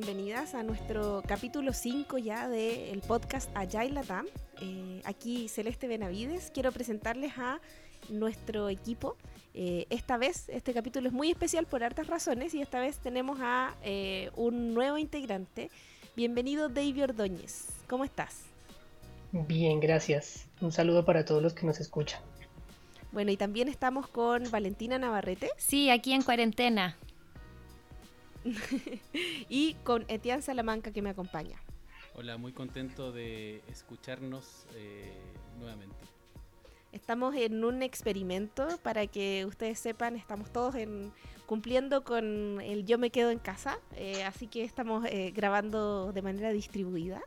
bienvenidas a nuestro capítulo 5 ya del podcast Agile Latam. Eh, aquí Celeste Benavides, quiero presentarles a nuestro equipo. Eh, esta vez, este capítulo es muy especial por hartas razones y esta vez tenemos a eh, un nuevo integrante. Bienvenido David Ordóñez, ¿cómo estás? Bien, gracias. Un saludo para todos los que nos escuchan. Bueno, y también estamos con Valentina Navarrete. Sí, aquí en cuarentena. y con Etienne Salamanca que me acompaña. Hola, muy contento de escucharnos eh, nuevamente. Estamos en un experimento para que ustedes sepan, estamos todos en, cumpliendo con el yo me quedo en casa, eh, así que estamos eh, grabando de manera distribuida.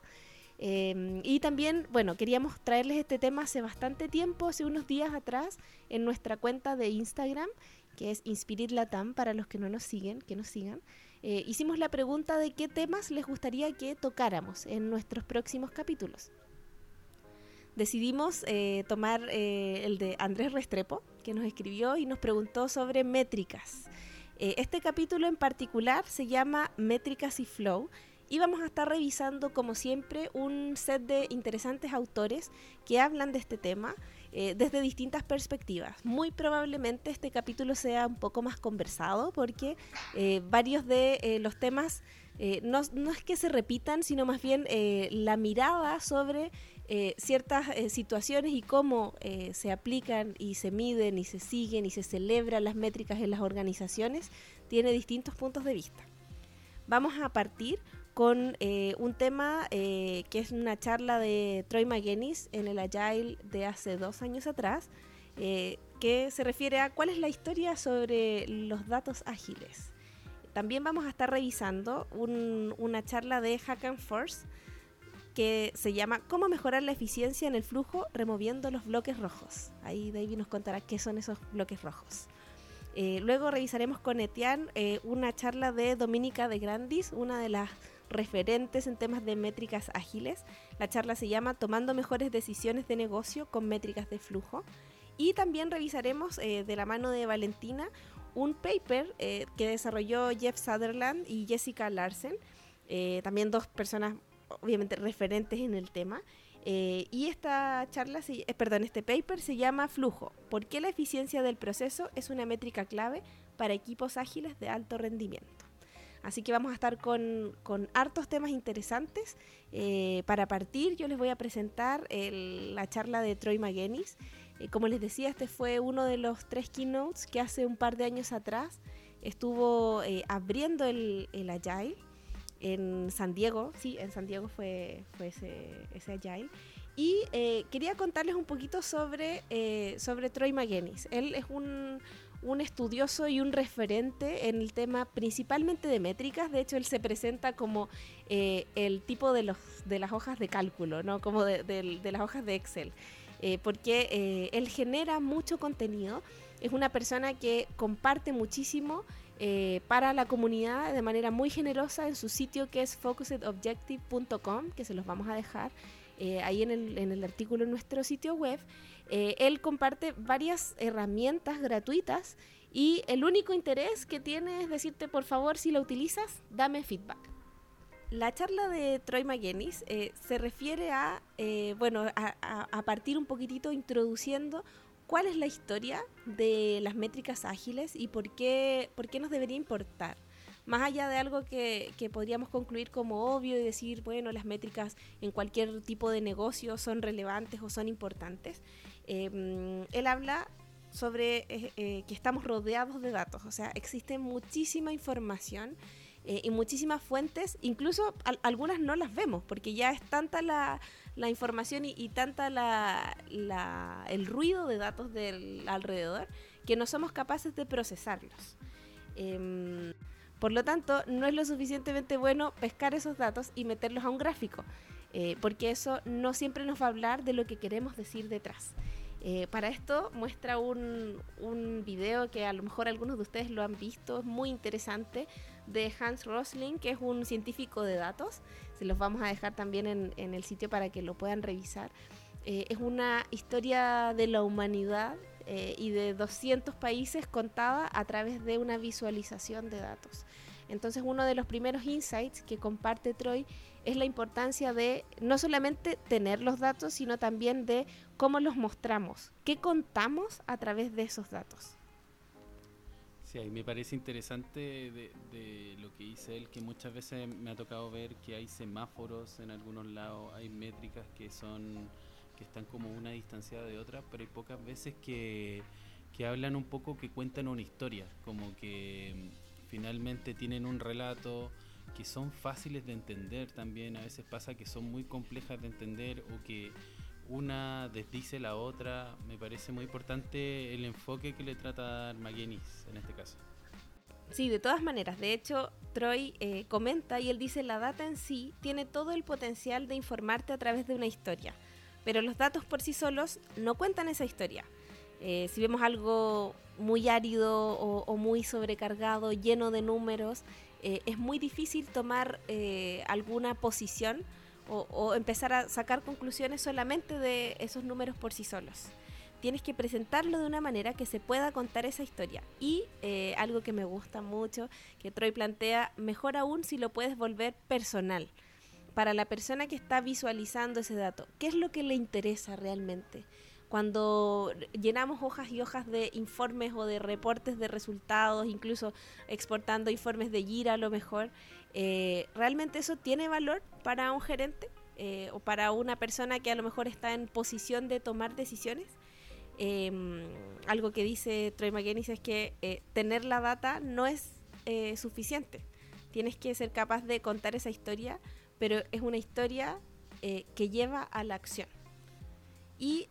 Em, y también, bueno, queríamos traerles este tema hace bastante tiempo, hace unos días atrás, en nuestra cuenta de Instagram, que es Inspirit Latam, para los que no nos siguen, que nos sigan. Eh, hicimos la pregunta de qué temas les gustaría que tocáramos en nuestros próximos capítulos. Decidimos eh, tomar eh, el de Andrés Restrepo, que nos escribió y nos preguntó sobre métricas. este capítulo en particular se llama Métricas y Flow y vamos a estar revisando, como siempre, un set de interesantes autores que hablan de este tema eh, desde distintas perspectivas. Muy probablemente este capítulo sea un poco más conversado porque eh, varios de eh, los temas no, es que se repitan, sino más bien la mirada sobre ciertas situaciones y cómo se aplican y se miden y se siguen y se celebran las métricas en las organizaciones tiene distintos puntos de vista. Vamos a partir con eh, un tema eh, que es una charla de Troy McGuinness en el Agile de hace dos años atrás, eh, que se refiere a cuál es la historia sobre los datos ágiles. También vamos a estar revisando una charla de Hack and Force que se llama Cómo mejorar la eficiencia en el flujo removiendo los bloques rojos. Ahí David nos contará qué son esos bloques rojos. luego revisaremos con Etienne una charla de Dominica de Grandis, una de las referentes en temas de métricas ágiles. La charla se llama Tomando mejores decisiones de negocio con métricas de flujo. Y también revisaremos eh, de la mano de Valentina un paper eh, que desarrolló Jeff Sutherland y Jessica Larsen, eh, también dos personas obviamente referentes en el tema. y esta charla, perdón, este paper se llama Flujo. ¿Por qué la eficiencia del proceso es una métrica clave para equipos ágiles de alto rendimiento? Así que vamos a estar con, hartos temas interesantes. Eh, para partir, yo les voy a presentar la charla de Troy McGuinness. Eh, como les decía, este fue uno de los tres keynotes que hace un par de años atrás estuvo eh, abriendo el, Agile en San Diego. Sí, en San Diego fue, ese, ese Agile. Y quería contarles un poquito sobre, sobre Troy McGuinness. Él es un, un estudioso y un referente en el tema principalmente de métricas. De hecho, él se presenta como eh, el tipo de, los, de las hojas de cálculo, ¿no? como de, las hojas de Excel. Eh, porque eh, él genera mucho contenido. Es una persona que comparte muchísimo para la comunidad de manera muy generosa en su sitio que es focusedobjective.com, que se los vamos a dejar ahí en el, en el artículo en nuestro sitio web. Eh, él comparte varias herramientas gratuitas y el único interés que tiene es decirte, por favor, si la utilizas, dame feedback. La charla de Troy McGuinness eh, se refiere a, eh, bueno, a, partir un poquitito introduciendo cuál es la historia de las métricas ágiles y por qué, por qué nos debería importar más allá de algo que, podríamos concluir como obvio y decir, bueno, las métricas en cualquier tipo de negocio son relevantes o son importantes, Em, él habla sobre eh, eh, que estamos rodeados de datos, o sea, existe muchísima información eh, y muchísimas fuentes, incluso algunas no las vemos, porque ya es tanta la, información y, tanta el ruido de datos del alrededor que no somos capaces de procesarlos. Em, por lo tanto, no es lo suficientemente bueno pescar esos datos y meterlos a un gráfico, porque eso no siempre nos va a hablar de lo que queremos decir detrás. Eh, para esto muestra un, un, video que a lo mejor algunos de ustedes lo han visto, es muy interesante, de Hans Rosling, que es un científico de datos. Se los vamos a dejar también en, en el sitio para que lo puedan revisar. Eh, es una historia de la humanidad eh, y de 200 países contada a través de una visualización de datos. Entonces uno de los primeros insights que comparte Troy es la importancia de no solamente tener los datos, sino también de cómo los mostramos, qué contamos a través de esos datos. Sí, ahí me parece interesante de, lo que dice él, que muchas veces me ha tocado ver que hay semáforos en algunos lados, hay métricas que son que están como una distanciada de otra, pero hay pocas veces que, que hablan un poco, que cuentan una historia, como que mm, finalmente tienen un relato, que son fáciles de entender también, a veces pasa que son muy complejas de entender o que una desdice la otra, me parece muy importante el enfoque que le trata de dar en este caso. Sí, de todas maneras, de hecho, Troy eh, comenta y él dice, la data en sí tiene todo el potencial de informarte a través de una historia, pero los datos por sí solos no cuentan esa historia. Eh, si vemos algo muy árido o, muy sobrecargado, lleno de números, eh, es muy difícil tomar alguna posición o, empezar a sacar conclusiones solamente de esos números por sí solos. Tienes que presentarlo de una manera que se pueda contar esa historia. Y eh, algo que me gusta mucho, que Troy plantea, mejor aún si lo puedes volver personal. Para la persona que está visualizando ese dato, ¿qué es lo que le interesa realmente? Cuando llenamos hojas y hojas de informes o de reportes de resultados, incluso exportando informes de Gira a lo mejor, eh, ¿realmente eso tiene valor para un gerente eh, o para una persona que a lo mejor está en posición de tomar decisiones? Em, algo que dice Troy McGinnis es que eh, tener la data no es suficiente. Tienes que ser capaz de contar esa historia, pero es una historia que lleva a la acción. Y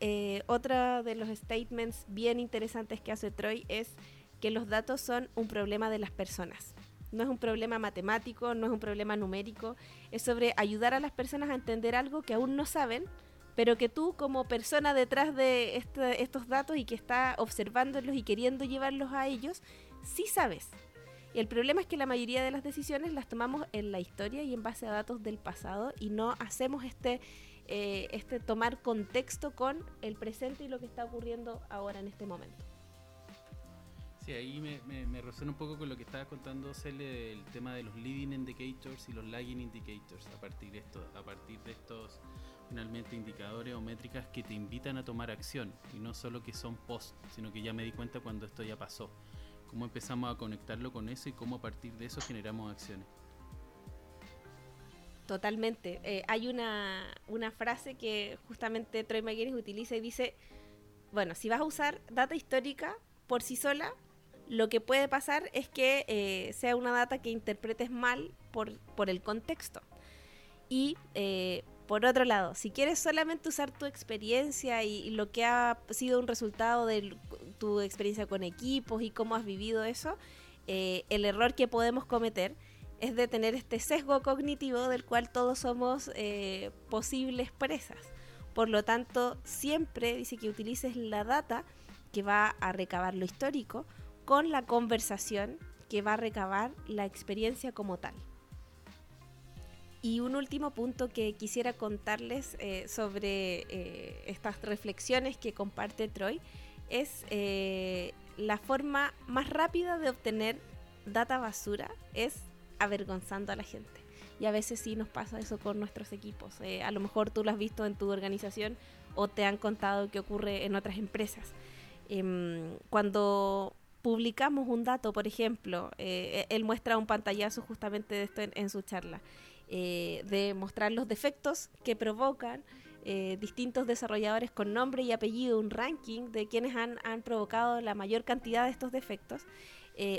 otro de los statements bien interesantes que hace Troy es que los datos son un problema de las personas. No es un problema matemático, no es un problema numérico, es sobre ayudar a las personas a entender algo que aún no saben, pero que tú como persona detrás de este, estos datos y que está observándolos y queriendo llevarlos a ellos, sí sabes. Y el problema es que la mayoría de las decisiones las tomamos en la historia y en base a datos del pasado y no hacemos este, eh, este tomar contexto con el presente y lo que está ocurriendo ahora en este momento. Sí, ahí me, me, resuena un poco con lo que estaba contando Cele del tema de los leading indicators y los lagging indicators a partir de esto, a partir de estos finalmente indicadores o métricas que te invitan a tomar acción y no solo que son post, sino que ya me di cuenta cuando esto ya pasó. Cómo empezamos a conectarlo con eso y cómo a partir de eso generamos acciones. Totalmente. Eh, hay una, una, frase que justamente Troy McGuinness utiliza y dice, bueno, si vas a usar data histórica por sí sola, lo que puede pasar es que eh, sea una data que interpretes mal por, por el contexto. Y eh, por otro lado, si quieres solamente usar tu experiencia y, lo que ha sido un resultado de tu experiencia con equipos y cómo has vivido eso, el error que podemos cometer es de tener este sesgo cognitivo del cual todos somos posibles presas. Por lo tanto, siempre dice que utilices la data que va a recabar lo histórico con la conversación que va a recabar la experiencia como tal. Y un último punto que quisiera contarles eh, sobre eh, estas reflexiones que comparte Troy es eh, la forma más rápida de obtener data basura es avergonzando a la gente. Y a veces sí nos pasa eso con nuestros equipos. a lo mejor tú lo has visto en tu organización o te han contado que ocurre en otras empresas. Em, cuando publicamos un dato, por ejemplo, eh, él muestra un pantallazo justamente de esto en, su charla, eh, de mostrar los defectos que provocan eh, distintos desarrolladores con nombre y apellido, un ranking de quienes han, han provocado la mayor cantidad de estos defectos.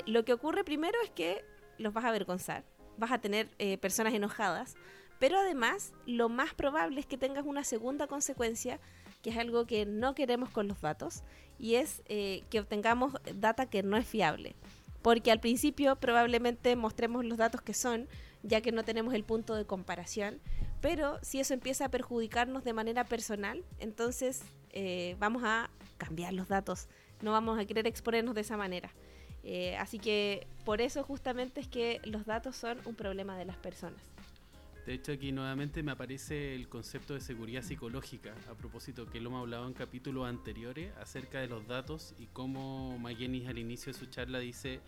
lo que ocurre primero es que los vas a avergonzar, vas a tener personas enojadas, pero además lo más probable es que tengas una segunda consecuencia que es algo que no queremos con los datos, y es eh, que obtengamos data que no es fiable. Porque al principio probablemente mostremos los datos que son, ya que no tenemos el punto de comparación, pero si eso empieza a perjudicarnos de manera personal, entonces eh, vamos a cambiar los datos, no vamos a querer exponernos de esa manera. Eh, así que por eso justamente es que los datos son un problema de las personas. De hecho, aquí nuevamente me aparece el concepto de seguridad psicológica, a propósito que lo hemos hablado en capítulos anteriores acerca de los datos y cómo McGinnis al inicio de su charla dice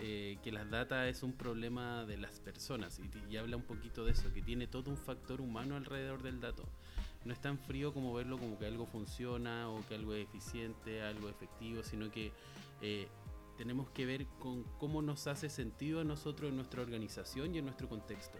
eh, que las data es un problema de las personas y, habla un poquito de eso, que tiene todo un factor humano alrededor del dato. No es tan frío como verlo como que algo funciona o que algo es eficiente, algo efectivo, sino que eh, tenemos que ver con cómo nos hace sentido a nosotros en nuestra organización y en nuestro contexto.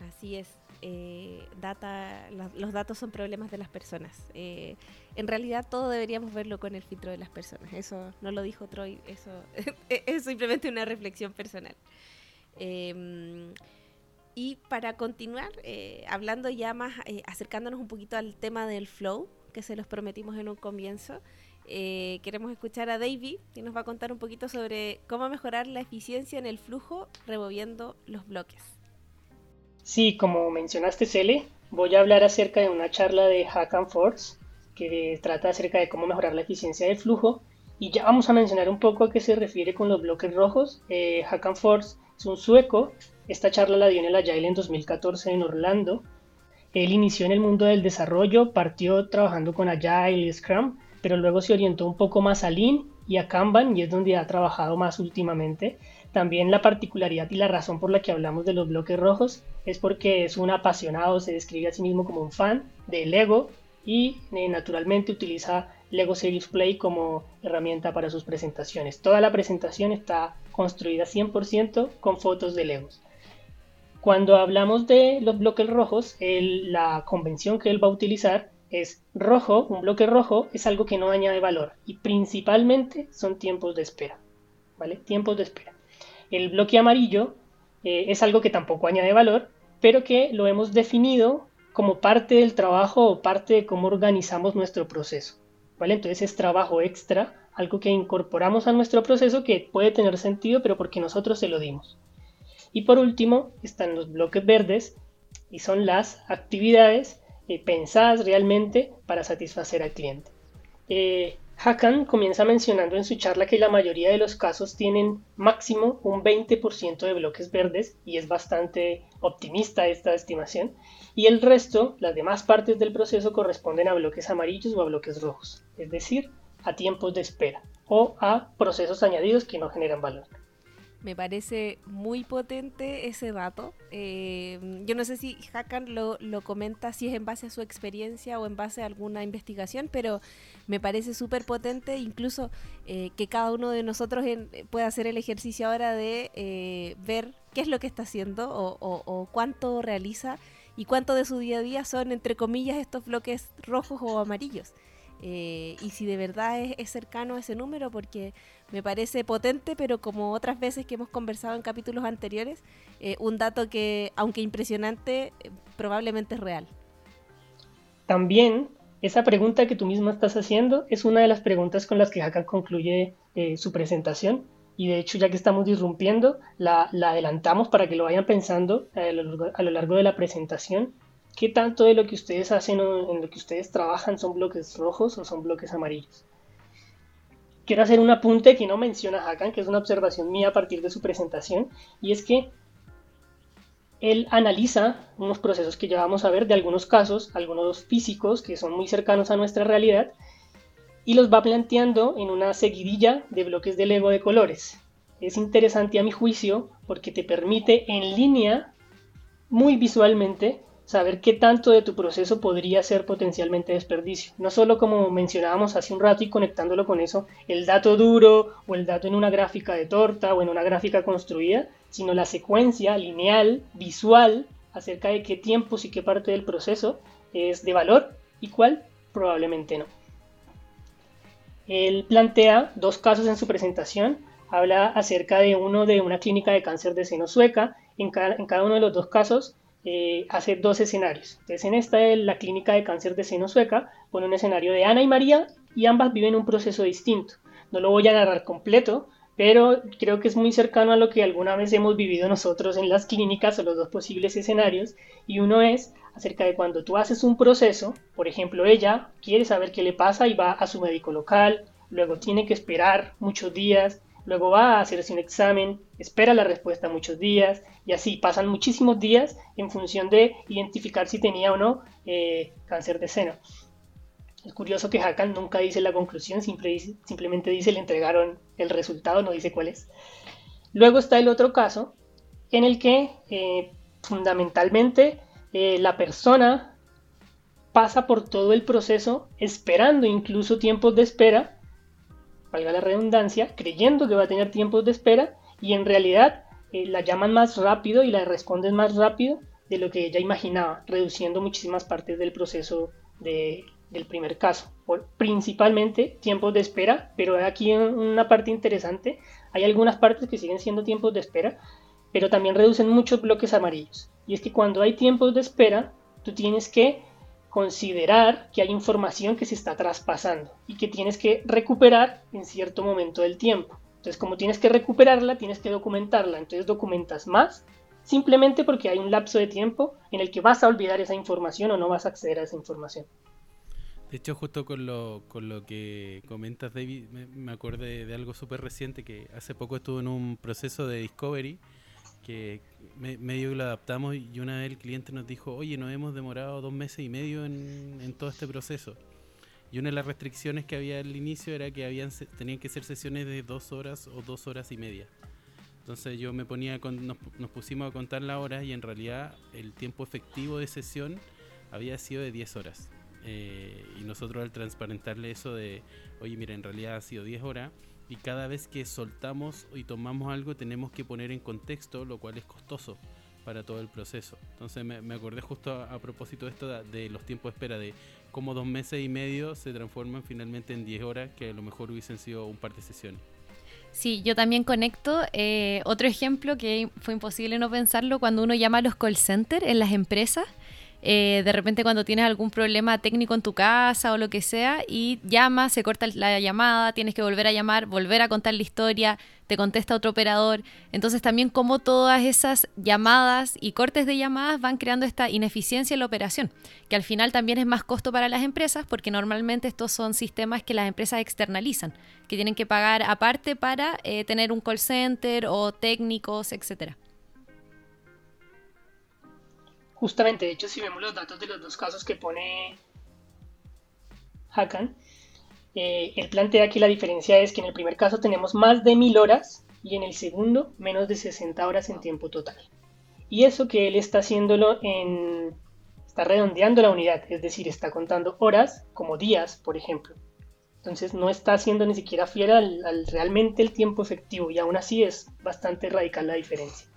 Así es. Eh, data, los datos son problemas de las personas. Eh, en realidad todo deberíamos verlo con el filtro de las personas. Eso no lo dijo Troy, eso es simplemente una reflexión personal. Em, y para continuar, eh, hablando ya más, acercándonos un poquito al tema del flow, que se los prometimos en un comienzo, queremos escuchar a Davey, que nos va a contar un poquito sobre cómo mejorar la eficiencia en el flujo removiendo los bloques. Sí, como mencionaste, Cele, voy a hablar acerca de una charla de Hack and Force que trata acerca de cómo mejorar la eficiencia del flujo. Y ya vamos a mencionar un poco a qué se refiere con los bloques rojos. Eh, Hack and Force es un sueco. Esta charla la dio en el Agile en 2014 en Orlando. Él inició en el mundo del desarrollo, partió trabajando con Agile y Scrum, pero luego se orientó un poco más a Lean y a Kanban y es donde ha trabajado más últimamente. También la particularidad y la razón por la que hablamos de los bloques rojos es porque es un apasionado, se describe a sí mismo como un fan de Lego y eh, naturalmente utiliza Lego Series Play como herramienta para sus presentaciones. Toda la presentación está construida 100% con fotos de Legos. Cuando hablamos de los bloques rojos, la convención que él va a utilizar es rojo, un bloque rojo es algo que no añade valor y principalmente son tiempos de espera. ¿Vale? Tiempos de espera. El bloque amarillo eh, es algo que tampoco añade valor, pero que lo hemos definido como parte del trabajo o parte de cómo organizamos nuestro proceso. ¿vale? Entonces es trabajo extra, algo que incorporamos a nuestro proceso que puede tener sentido, pero porque nosotros se lo dimos. Y por último están los bloques verdes y son las actividades eh, pensadas realmente para satisfacer al cliente. Eh, Hakan comienza mencionando en su charla que la mayoría de los casos tienen máximo un 20% de bloques verdes y es bastante optimista esta estimación y el resto, las demás partes del proceso corresponden a bloques amarillos o a bloques rojos, es decir, a tiempos de espera o a procesos añadidos que no generan valor. Me parece muy potente ese dato. Eh, yo no sé si Hakan lo, lo, comenta si es en base a su experiencia o en base a alguna investigación, pero me parece súper potente incluso eh, que cada uno de nosotros pueda hacer el ejercicio ahora de eh, ver qué es lo que está haciendo o, cuánto realiza y cuánto de su día a día son, entre comillas, estos bloques rojos o amarillos. Eh, y si de verdad es, cercano a ese número, porque me parece potente, pero como otras veces que hemos conversado en capítulos anteriores, eh, un dato que, aunque impresionante, eh, probablemente es real. También esa pregunta que tú misma estás haciendo es una de las preguntas con las que Hakan concluye su presentación. Y de hecho, ya que estamos disrumpiendo, la, adelantamos para que lo vayan pensando a lo largo de la presentación ¿Qué tanto de lo que ustedes hacen o en lo que ustedes trabajan son bloques rojos o son bloques amarillos? Quiero hacer un apunte que no menciona Hakan, que es una observación mía a partir de su presentación, y es que él analiza unos procesos que ya vamos a ver de algunos casos, algunos físicos que son muy cercanos a nuestra realidad, y los va planteando en una seguidilla de bloques de Lego de colores. Es interesante a mi juicio porque te permite en línea, muy visualmente, saber qué tanto de tu proceso podría ser potencialmente desperdicio. No solo como mencionábamos hace un rato y conectándolo con eso, el dato duro o el dato en una gráfica de torta o en una gráfica construida, sino la secuencia lineal, visual, acerca de qué tiempos y qué parte del proceso es de valor y cuál probablemente no. Él plantea dos casos en su presentación. Habla acerca de uno de una clínica de cáncer de seno sueca. En cada, en cada uno de los dos casos eh, hace dos escenarios. Entonces, en esta de la clínica de cáncer de seno sueca, pone un escenario de Ana y María y ambas viven un proceso distinto. No lo voy a narrar completo, pero creo que es muy cercano a lo que alguna vez hemos vivido nosotros en las clínicas o los dos posibles escenarios. Y uno es acerca de cuando tú haces un proceso, por ejemplo, ella quiere saber qué le pasa y va a su médico local, luego tiene que esperar muchos días, luego va a hacerse un examen, espera la respuesta muchos días y así pasan muchísimos días en función de identificar si tenía o no eh, cáncer de seno. Es curioso que Hakan nunca dice la conclusión, simplemente dice le entregaron el resultado, no dice cuál es. Luego está el otro caso en el que eh, fundamentalmente eh, la persona pasa por todo el proceso esperando incluso tiempos de espera, valga la redundancia, creyendo que va a tener tiempos de espera y en realidad eh, la llaman más rápido y la responden más rápido de lo que ella imaginaba, reduciendo muchísimas partes del proceso del primer caso. principalmente tiempos de espera, pero aquí una parte interesante, hay algunas partes que siguen siendo tiempos de espera, pero también reducen muchos bloques amarillos. Y es que cuando hay tiempos de espera, tú tienes que considerar que hay información que se está traspasando y que tienes que recuperar en cierto momento del tiempo. Entonces, como tienes que recuperarla, tienes que documentarla. Entonces, documentas más simplemente porque hay un lapso de tiempo en el que vas a olvidar esa información o no vas a acceder a esa información. De hecho, justo con lo, con lo que comentas, David, me, me acordé de algo súper reciente que hace poco estuve en un proceso de Discovery que medio lo adaptamos y una vez el cliente nos dijo, oye, nos hemos demorado dos meses y medio en, todo este proceso. Y una de las restricciones que había al inicio era que habían tenían que ser sesiones de dos horas o dos horas y media. Entonces yo me ponía, con, nos, pusimos a contar la hora y en realidad el tiempo efectivo de sesión había sido de 10 horas. Eh, y nosotros al transparentarle eso de, oye, mira, en realidad ha sido 10 horas, y cada vez que soltamos y tomamos algo tenemos que poner en contexto, lo cual es costoso para todo el proceso. Entonces me, acordé justo a, propósito de esto de, los tiempos de espera, de cómo dos meses y medio se transforman finalmente en 10 horas, que a lo mejor hubiesen sido un par de sesiones. Sí, yo también conecto. Eh, otro ejemplo que fue imposible no pensarlo cuando uno llama a los call centers en las empresas eh, de repente cuando tienes algún problema técnico en tu casa o lo que sea y llamas, se corta la llamada, tienes que volver a llamar, volver a contar la historia, te contesta otro operador. Entonces también como todas esas llamadas y cortes de llamadas van creando esta ineficiencia en la operación, que al final también es más costo para las empresas porque normalmente estos son sistemas que las empresas externalizan, que tienen que pagar aparte para eh, tener un call center o técnicos, etcétera. Justamente, de hecho, si vemos los datos de los dos casos que pone Hakan, eh, él plantea que la diferencia es que en el primer caso tenemos más de mil horas y en el segundo menos de 60 horas en tiempo total. Y eso que él está haciéndolo en... está redondeando la unidad, es decir, está contando horas como días, por ejemplo. Entonces no está haciendo ni siquiera fiel al realmente el tiempo efectivo y aún así es bastante radical la diferencia.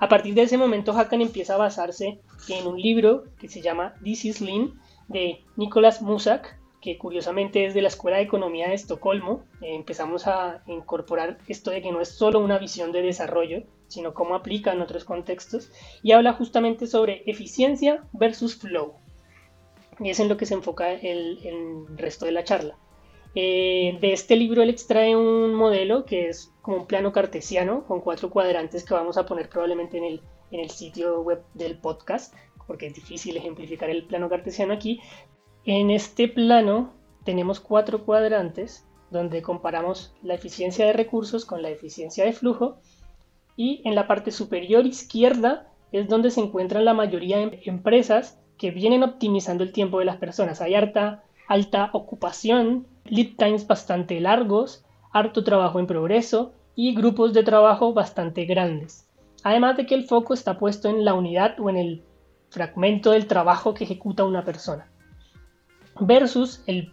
A partir de ese momento, Hakan empieza a basarse en un libro que se llama This is Lean de Nicolas Musak, que curiosamente es de la Escuela de Economía de Estocolmo. Eh, empezamos a incorporar esto de que no es solo una visión de desarrollo, sino cómo aplica en otros contextos, y habla justamente sobre eficiencia versus flow. Y es en lo que se enfoca el, el resto de la charla. Eh, de este libro él extrae un modelo que es como un plano cartesiano con cuatro cuadrantes que vamos a poner probablemente en el, en el sitio web del podcast, porque es difícil ejemplificar el plano cartesiano aquí. En este plano tenemos cuatro cuadrantes donde comparamos la eficiencia de recursos con la eficiencia de flujo y en la parte superior izquierda es donde se encuentran la mayoría de empresas que vienen optimizando el tiempo de las personas. Hay harta alta ocupación, lead times bastante largos, harto trabajo en progreso y grupos de trabajo bastante grandes. Además de que el foco está puesto en la unidad o en el fragmento del trabajo que ejecuta una persona. Versus el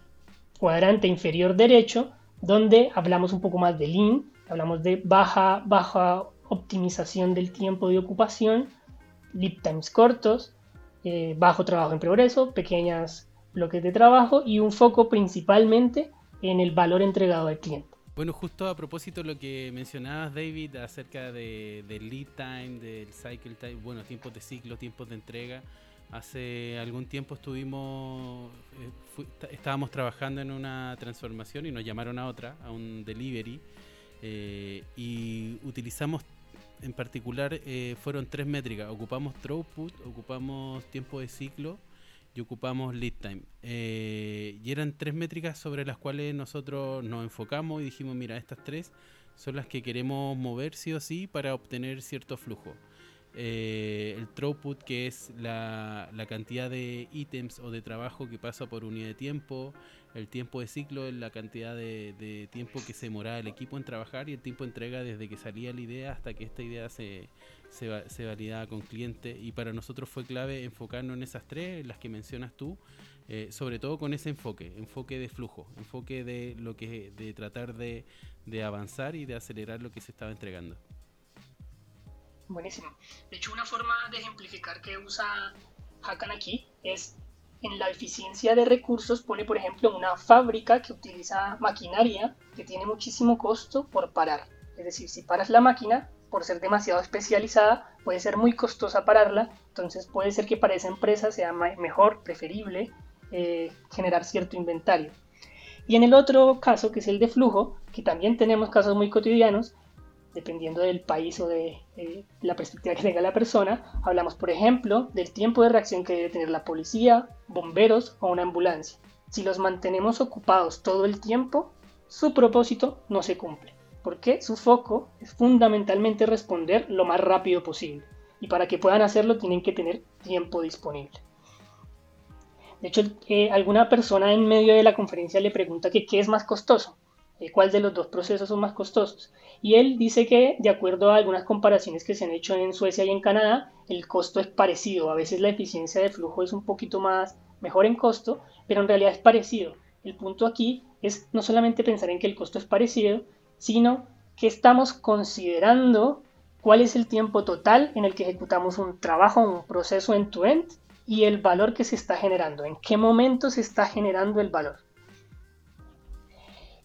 cuadrante inferior derecho, donde hablamos un poco más de lean, hablamos de baja, baja optimización del tiempo de ocupación, lead times cortos, eh, bajo trabajo en progreso, pequeñas bloques de trabajo y un foco principalmente en el valor entregado al cliente. Bueno, justo a propósito de lo que mencionabas, David, acerca de, del lead time, del cycle time, bueno, tiempos de ciclo, tiempos de entrega. Hace algún tiempo estuvimos, eh, estábamos trabajando en una transformación y nos llamaron a otra, a un delivery, eh, y utilizamos en particular, eh, fueron tres métricas. Ocupamos throughput, ocupamos tiempo de ciclo y ocupamos lead time. Eh, y eran tres métricas sobre las cuales nosotros nos enfocamos y dijimos, mira, estas tres son las que queremos mover sí o sí para obtener cierto flujo. eh, el throughput, que es la, la, cantidad de ítems o de trabajo que pasa por unidad de tiempo, el tiempo de ciclo es la cantidad de, tiempo que se demoraba el equipo en trabajar y el tiempo de entrega desde que salía la idea hasta que esta idea se, se, se validaba con cliente. Y para nosotros fue clave enfocarnos en esas tres, las que mencionas tú, eh, sobre todo con ese enfoque, enfoque de flujo, enfoque de lo que de tratar de, de avanzar y de acelerar lo que se estaba entregando. Buenísimo. De hecho, una forma de ejemplificar que usa Hakan aquí es en la eficiencia de recursos, pone por ejemplo una fábrica que utiliza maquinaria que tiene muchísimo costo por parar. Es decir, si paras la máquina, por ser demasiado especializada, puede ser muy costosa pararla, entonces puede ser que para esa empresa sea mejor, preferible, eh, generar cierto inventario. Y en el otro caso, que es el de flujo, que también tenemos casos muy cotidianos, dependiendo del país o de la perspectiva que tenga la persona, hablamos, por ejemplo, del tiempo de reacción que debe tener la policía, bomberos o una ambulancia. Si los mantenemos ocupados todo el tiempo, su propósito no se cumple, porque su foco es fundamentalmente responder lo más rápido posible, y para que puedan hacerlo tienen que tener tiempo disponible. De hecho, eh, alguna persona en medio de la conferencia le pregunta qué es más costoso, eh, cuál de los dos procesos son más costosos. Y él dice que, de acuerdo a algunas comparaciones que se han hecho en Suecia y en Canadá, el costo es parecido. A veces la eficiencia de flujo es un poquito más mejor en costo, pero en realidad es parecido. El punto aquí es no solamente pensar en que el costo es parecido, sino que estamos considerando cuál es el tiempo total en el que ejecutamos un trabajo, un proceso end-to-end y el valor que se está generando, en qué momento se está generando el valor.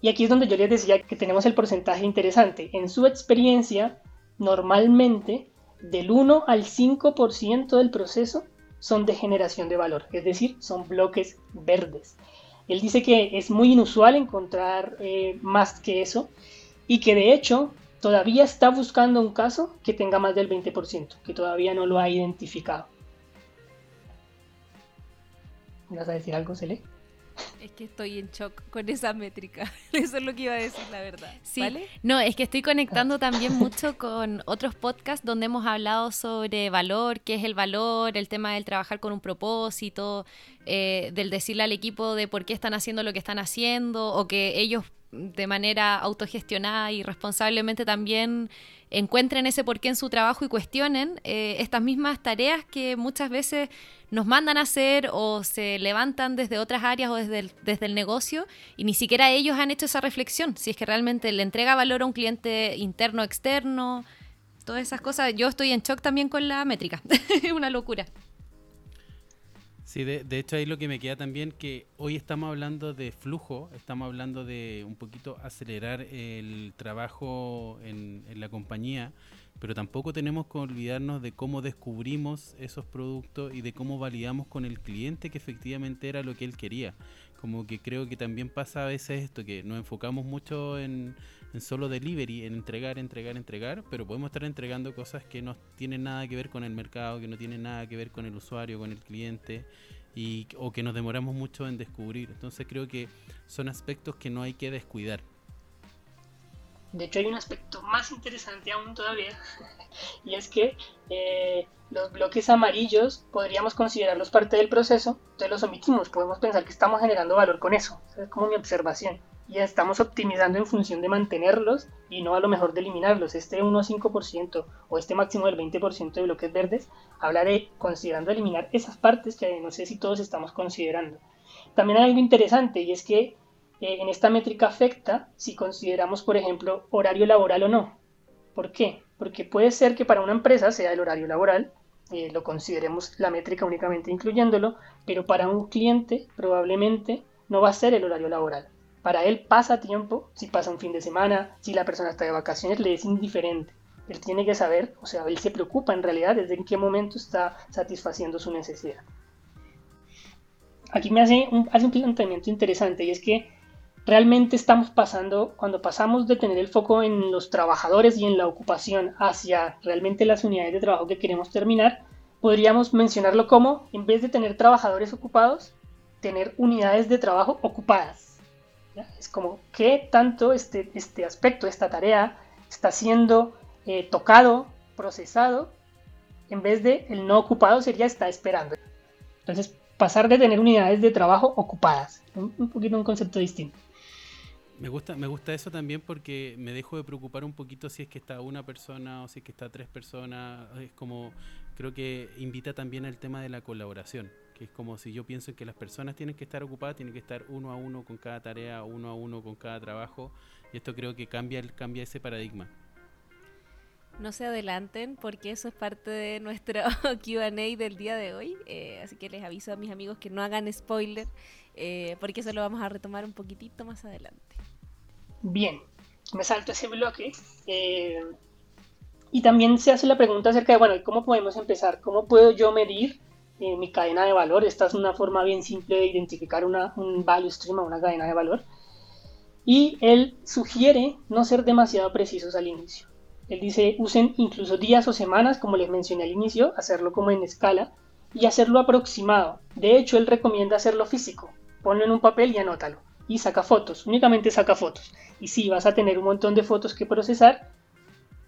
Y aquí es donde yo les decía que tenemos el porcentaje interesante. En su experiencia, normalmente del 1 al 5% del proceso son de generación de valor, es decir, son bloques verdes. Él dice que es muy inusual encontrar eh, más que eso y que de hecho todavía está buscando un caso que tenga más del 20%, que todavía no lo ha identificado. ¿Vas a decir algo, Cele? Es que estoy en shock con esa métrica. Eso es lo que iba a decir, la verdad. Sí. No, es que estoy conectando también mucho con otros podcasts donde hemos hablado sobre valor, qué es el valor, el tema del trabajar con un propósito, eh, del decirle al equipo de por qué están haciendo lo que están haciendo, o que ellos de manera autogestionada y responsablemente también encuentren ese porqué en su trabajo y cuestionen eh, estas mismas tareas que muchas veces nos mandan a hacer o se levantan desde otras áreas o desde el, desde el negocio y ni siquiera ellos han hecho esa reflexión, si es que realmente le entrega valor a un cliente interno, externo, todas esas cosas. Yo estoy en shock también con la métrica, es una locura. Sí, de, de, hecho ahí lo que me queda también que hoy estamos hablando de flujo, estamos hablando de un poquito acelerar el trabajo en, en la compañía, pero tampoco tenemos que olvidarnos de cómo descubrimos esos productos y de cómo validamos con el cliente que efectivamente era lo que él quería. Como que creo que también pasa a veces esto, que nos enfocamos mucho en, en solo delivery, en entregar, entregar, entregar, pero podemos estar entregando cosas que no tienen nada que ver con el mercado, que no tienen nada que ver con el usuario, con el cliente, y, o que nos demoramos mucho en descubrir. Entonces creo que son aspectos que no hay que descuidar. De hecho hay un aspecto más interesante aún todavía, y es que eh, los bloques amarillos podríamos considerarlos parte del proceso, entonces los omitimos, podemos pensar que estamos generando valor con eso, es como mi observación y estamos optimizando en función de mantenerlos y no a lo mejor de eliminarlos. Este 1 5% o este máximo del 20% de bloques verdes habla de considerando eliminar esas partes que no sé si todos estamos considerando. También hay algo interesante y es que eh, en esta métrica afecta si consideramos, por ejemplo, horario laboral o no. ¿Por qué? Porque puede ser que para una empresa sea el horario laboral, eh, lo consideremos la métrica únicamente incluyéndolo, pero para un cliente probablemente no va a ser el horario laboral para él pasa tiempo, si pasa un fin de semana, si la persona está de vacaciones, le es indiferente. Él tiene que saber, o sea, él se preocupa en realidad desde en qué momento está satisfaciendo su necesidad. Aquí me hace un, hace un planteamiento interesante y es que realmente estamos pasando, cuando pasamos de tener el foco en los trabajadores y en la ocupación hacia realmente las unidades de trabajo que queremos terminar, podríamos mencionarlo como, en vez de tener trabajadores ocupados, tener unidades de trabajo ocupadas. Es como qué tanto este, este aspecto, esta tarea, está siendo eh, tocado, procesado En vez de el no ocupado sería está esperando. Entonces, pasar de tener unidades de trabajo ocupadas. Un, un poquito un concepto distinto. Me gusta, me gusta eso también porque me dejo de preocupar un poquito si es que está una persona o si es que está tres personas. Es como, creo que invita también al tema de la colaboración, que es como si yo pienso que las personas tienen que estar ocupadas, tienen que estar uno a uno con cada tarea, uno a uno con cada trabajo, y esto creo que cambia, cambia ese paradigma. No se adelanten porque eso es parte de nuestro QA del día de hoy. Eh, así que les aviso a mis amigos que no hagan spoiler eh, porque eso lo vamos a retomar un poquitito más adelante. Bien, me salto ese bloque. Eh, y también se hace la pregunta acerca de, bueno, ¿cómo podemos empezar? ¿Cómo puedo yo medir mi cadena de valor? Esta es una forma bien simple de identificar una, un value stream una cadena de valor. Y él sugiere no ser demasiado precisos al inicio. Él dice, usen incluso días o semanas, como les mencioné al inicio, hacerlo como en escala y hacerlo aproximado. De hecho, él recomienda hacerlo físico. Ponlo en un papel y anótalo. Y saca fotos, únicamente saca fotos. Y sí, vas a tener un montón de fotos que procesar,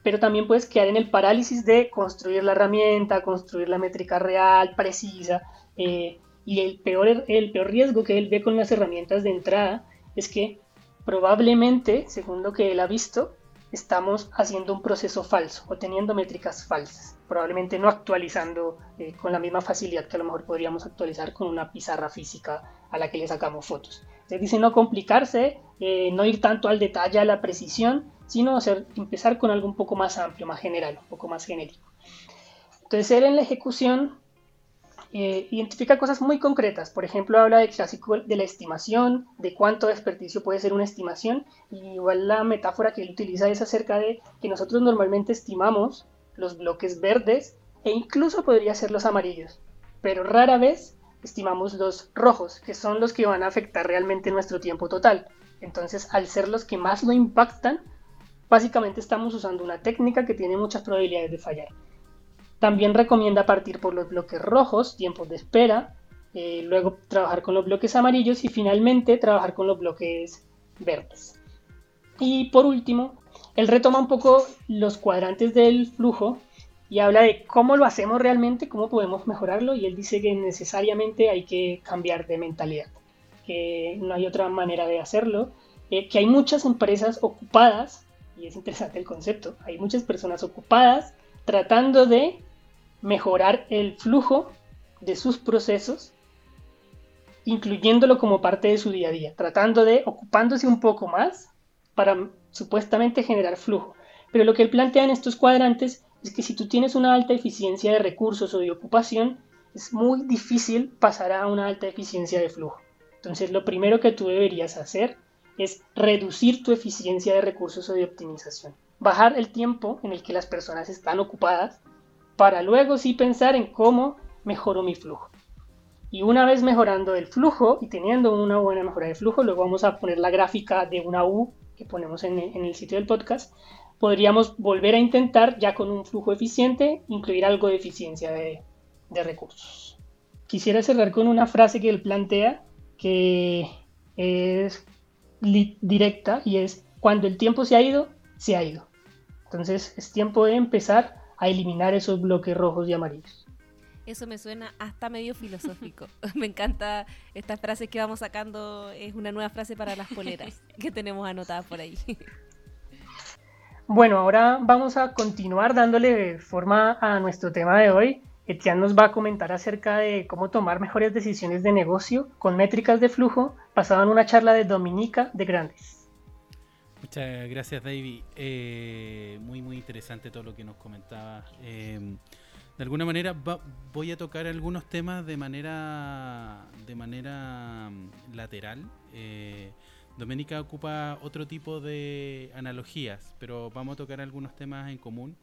pero también puedes quedar en el parálisis de construir la herramienta, construir la métrica real, precisa. Eh, y el peor, el peor riesgo que él ve con las herramientas de entrada es que probablemente, según lo que él ha visto, estamos haciendo un proceso falso o teniendo métricas falsas, probablemente no actualizando eh, con la misma facilidad que a lo mejor podríamos actualizar con una pizarra física a la que le sacamos fotos. Se dice no complicarse, eh, no ir tanto al detalle, a la precisión, sino hacer, empezar con algo un poco más amplio, más general, un poco más genérico. Entonces él en la ejecución eh, identifica cosas muy concretas. Por ejemplo, habla de clásico de la estimación, de cuánto desperdicio puede ser una estimación. Y igual la metáfora que él utiliza es acerca de que nosotros normalmente estimamos los bloques verdes e incluso podría ser los amarillos. Pero rara vez estimamos los rojos, que son los que van a afectar realmente nuestro tiempo total. Entonces, al ser los que más lo impactan, básicamente estamos usando una técnica que tiene muchas probabilidades de fallar. También recomienda partir por los bloques rojos, tiempos de espera, eh, luego trabajar con los bloques amarillos y finalmente trabajar con los bloques verdes. Y por último, él retoma un poco los cuadrantes del flujo y habla de cómo lo hacemos realmente, cómo podemos mejorarlo y él dice que necesariamente hay que cambiar de mentalidad, que no hay otra manera de hacerlo, eh, que hay muchas empresas ocupadas, y es interesante el concepto, hay muchas personas ocupadas tratando de mejorar el flujo de sus procesos, incluyéndolo como parte de su día a día, tratando de ocupándose un poco más para supuestamente generar flujo. Pero lo que él plantea en estos cuadrantes es que si tú tienes una alta eficiencia de recursos o de ocupación, es muy difícil pasar a una alta eficiencia de flujo. Entonces lo primero que tú deberías hacer es reducir tu eficiencia de recursos o de optimización. Bajar el tiempo en el que las personas están ocupadas para luego sí pensar en cómo mejoro mi flujo. Y una vez mejorando el flujo y teniendo una buena mejora de flujo, luego vamos a poner la gráfica de una U que ponemos en, el sitio del podcast, podríamos volver a intentar ya con un flujo eficiente incluir algo de eficiencia de, recursos. Quisiera cerrar con una frase que él plantea que es directa y es cuando el tiempo se ha ido, se ha ido. Entonces es tiempo de empezar a eliminar esos bloques rojos y amarillos. Eso me suena hasta medio filosófico. me encanta esta frase que vamos sacando, es una nueva frase para las poleras que tenemos anotadas por ahí. bueno, ahora vamos a continuar dándole forma a nuestro tema de hoy. Etienne nos va a comentar acerca de cómo tomar mejores decisiones de negocio con métricas de flujo basado en una charla de Dominica de Grandes. Muchas gracias, David. Eh, muy, muy interesante todo lo que nos comentaba. Eh, de alguna manera voy a tocar algunos temas de manera, de manera mm, lateral. Eh, ocupa otro tipo de analogías, pero vamos a tocar algunos temas en común.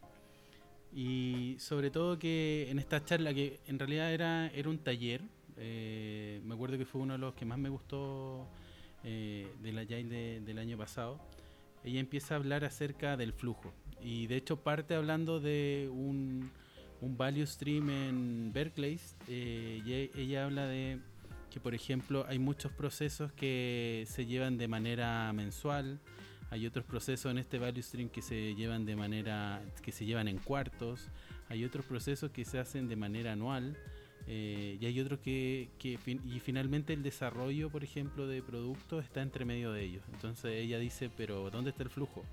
Y sobre todo que en esta charla, que en realidad era, era un taller, eh, me acuerdo que fue uno de los que más me gustó de la Agile del año pasado ella empieza a hablar acerca del flujo. Y de hecho parte hablando de un, un value stream en Berkeley. Eh, y ella habla de que, por ejemplo, hay muchos procesos que se llevan de manera mensual, hay otros procesos en este value stream que se llevan de manera, que se llevan en cuartos, hay otros procesos que se hacen de manera anual, eh, y hay otros que, y finalmente el desarrollo, por ejemplo, de productos está entre medio de ellos. Entonces ella dice, pero ¿dónde está el flujo?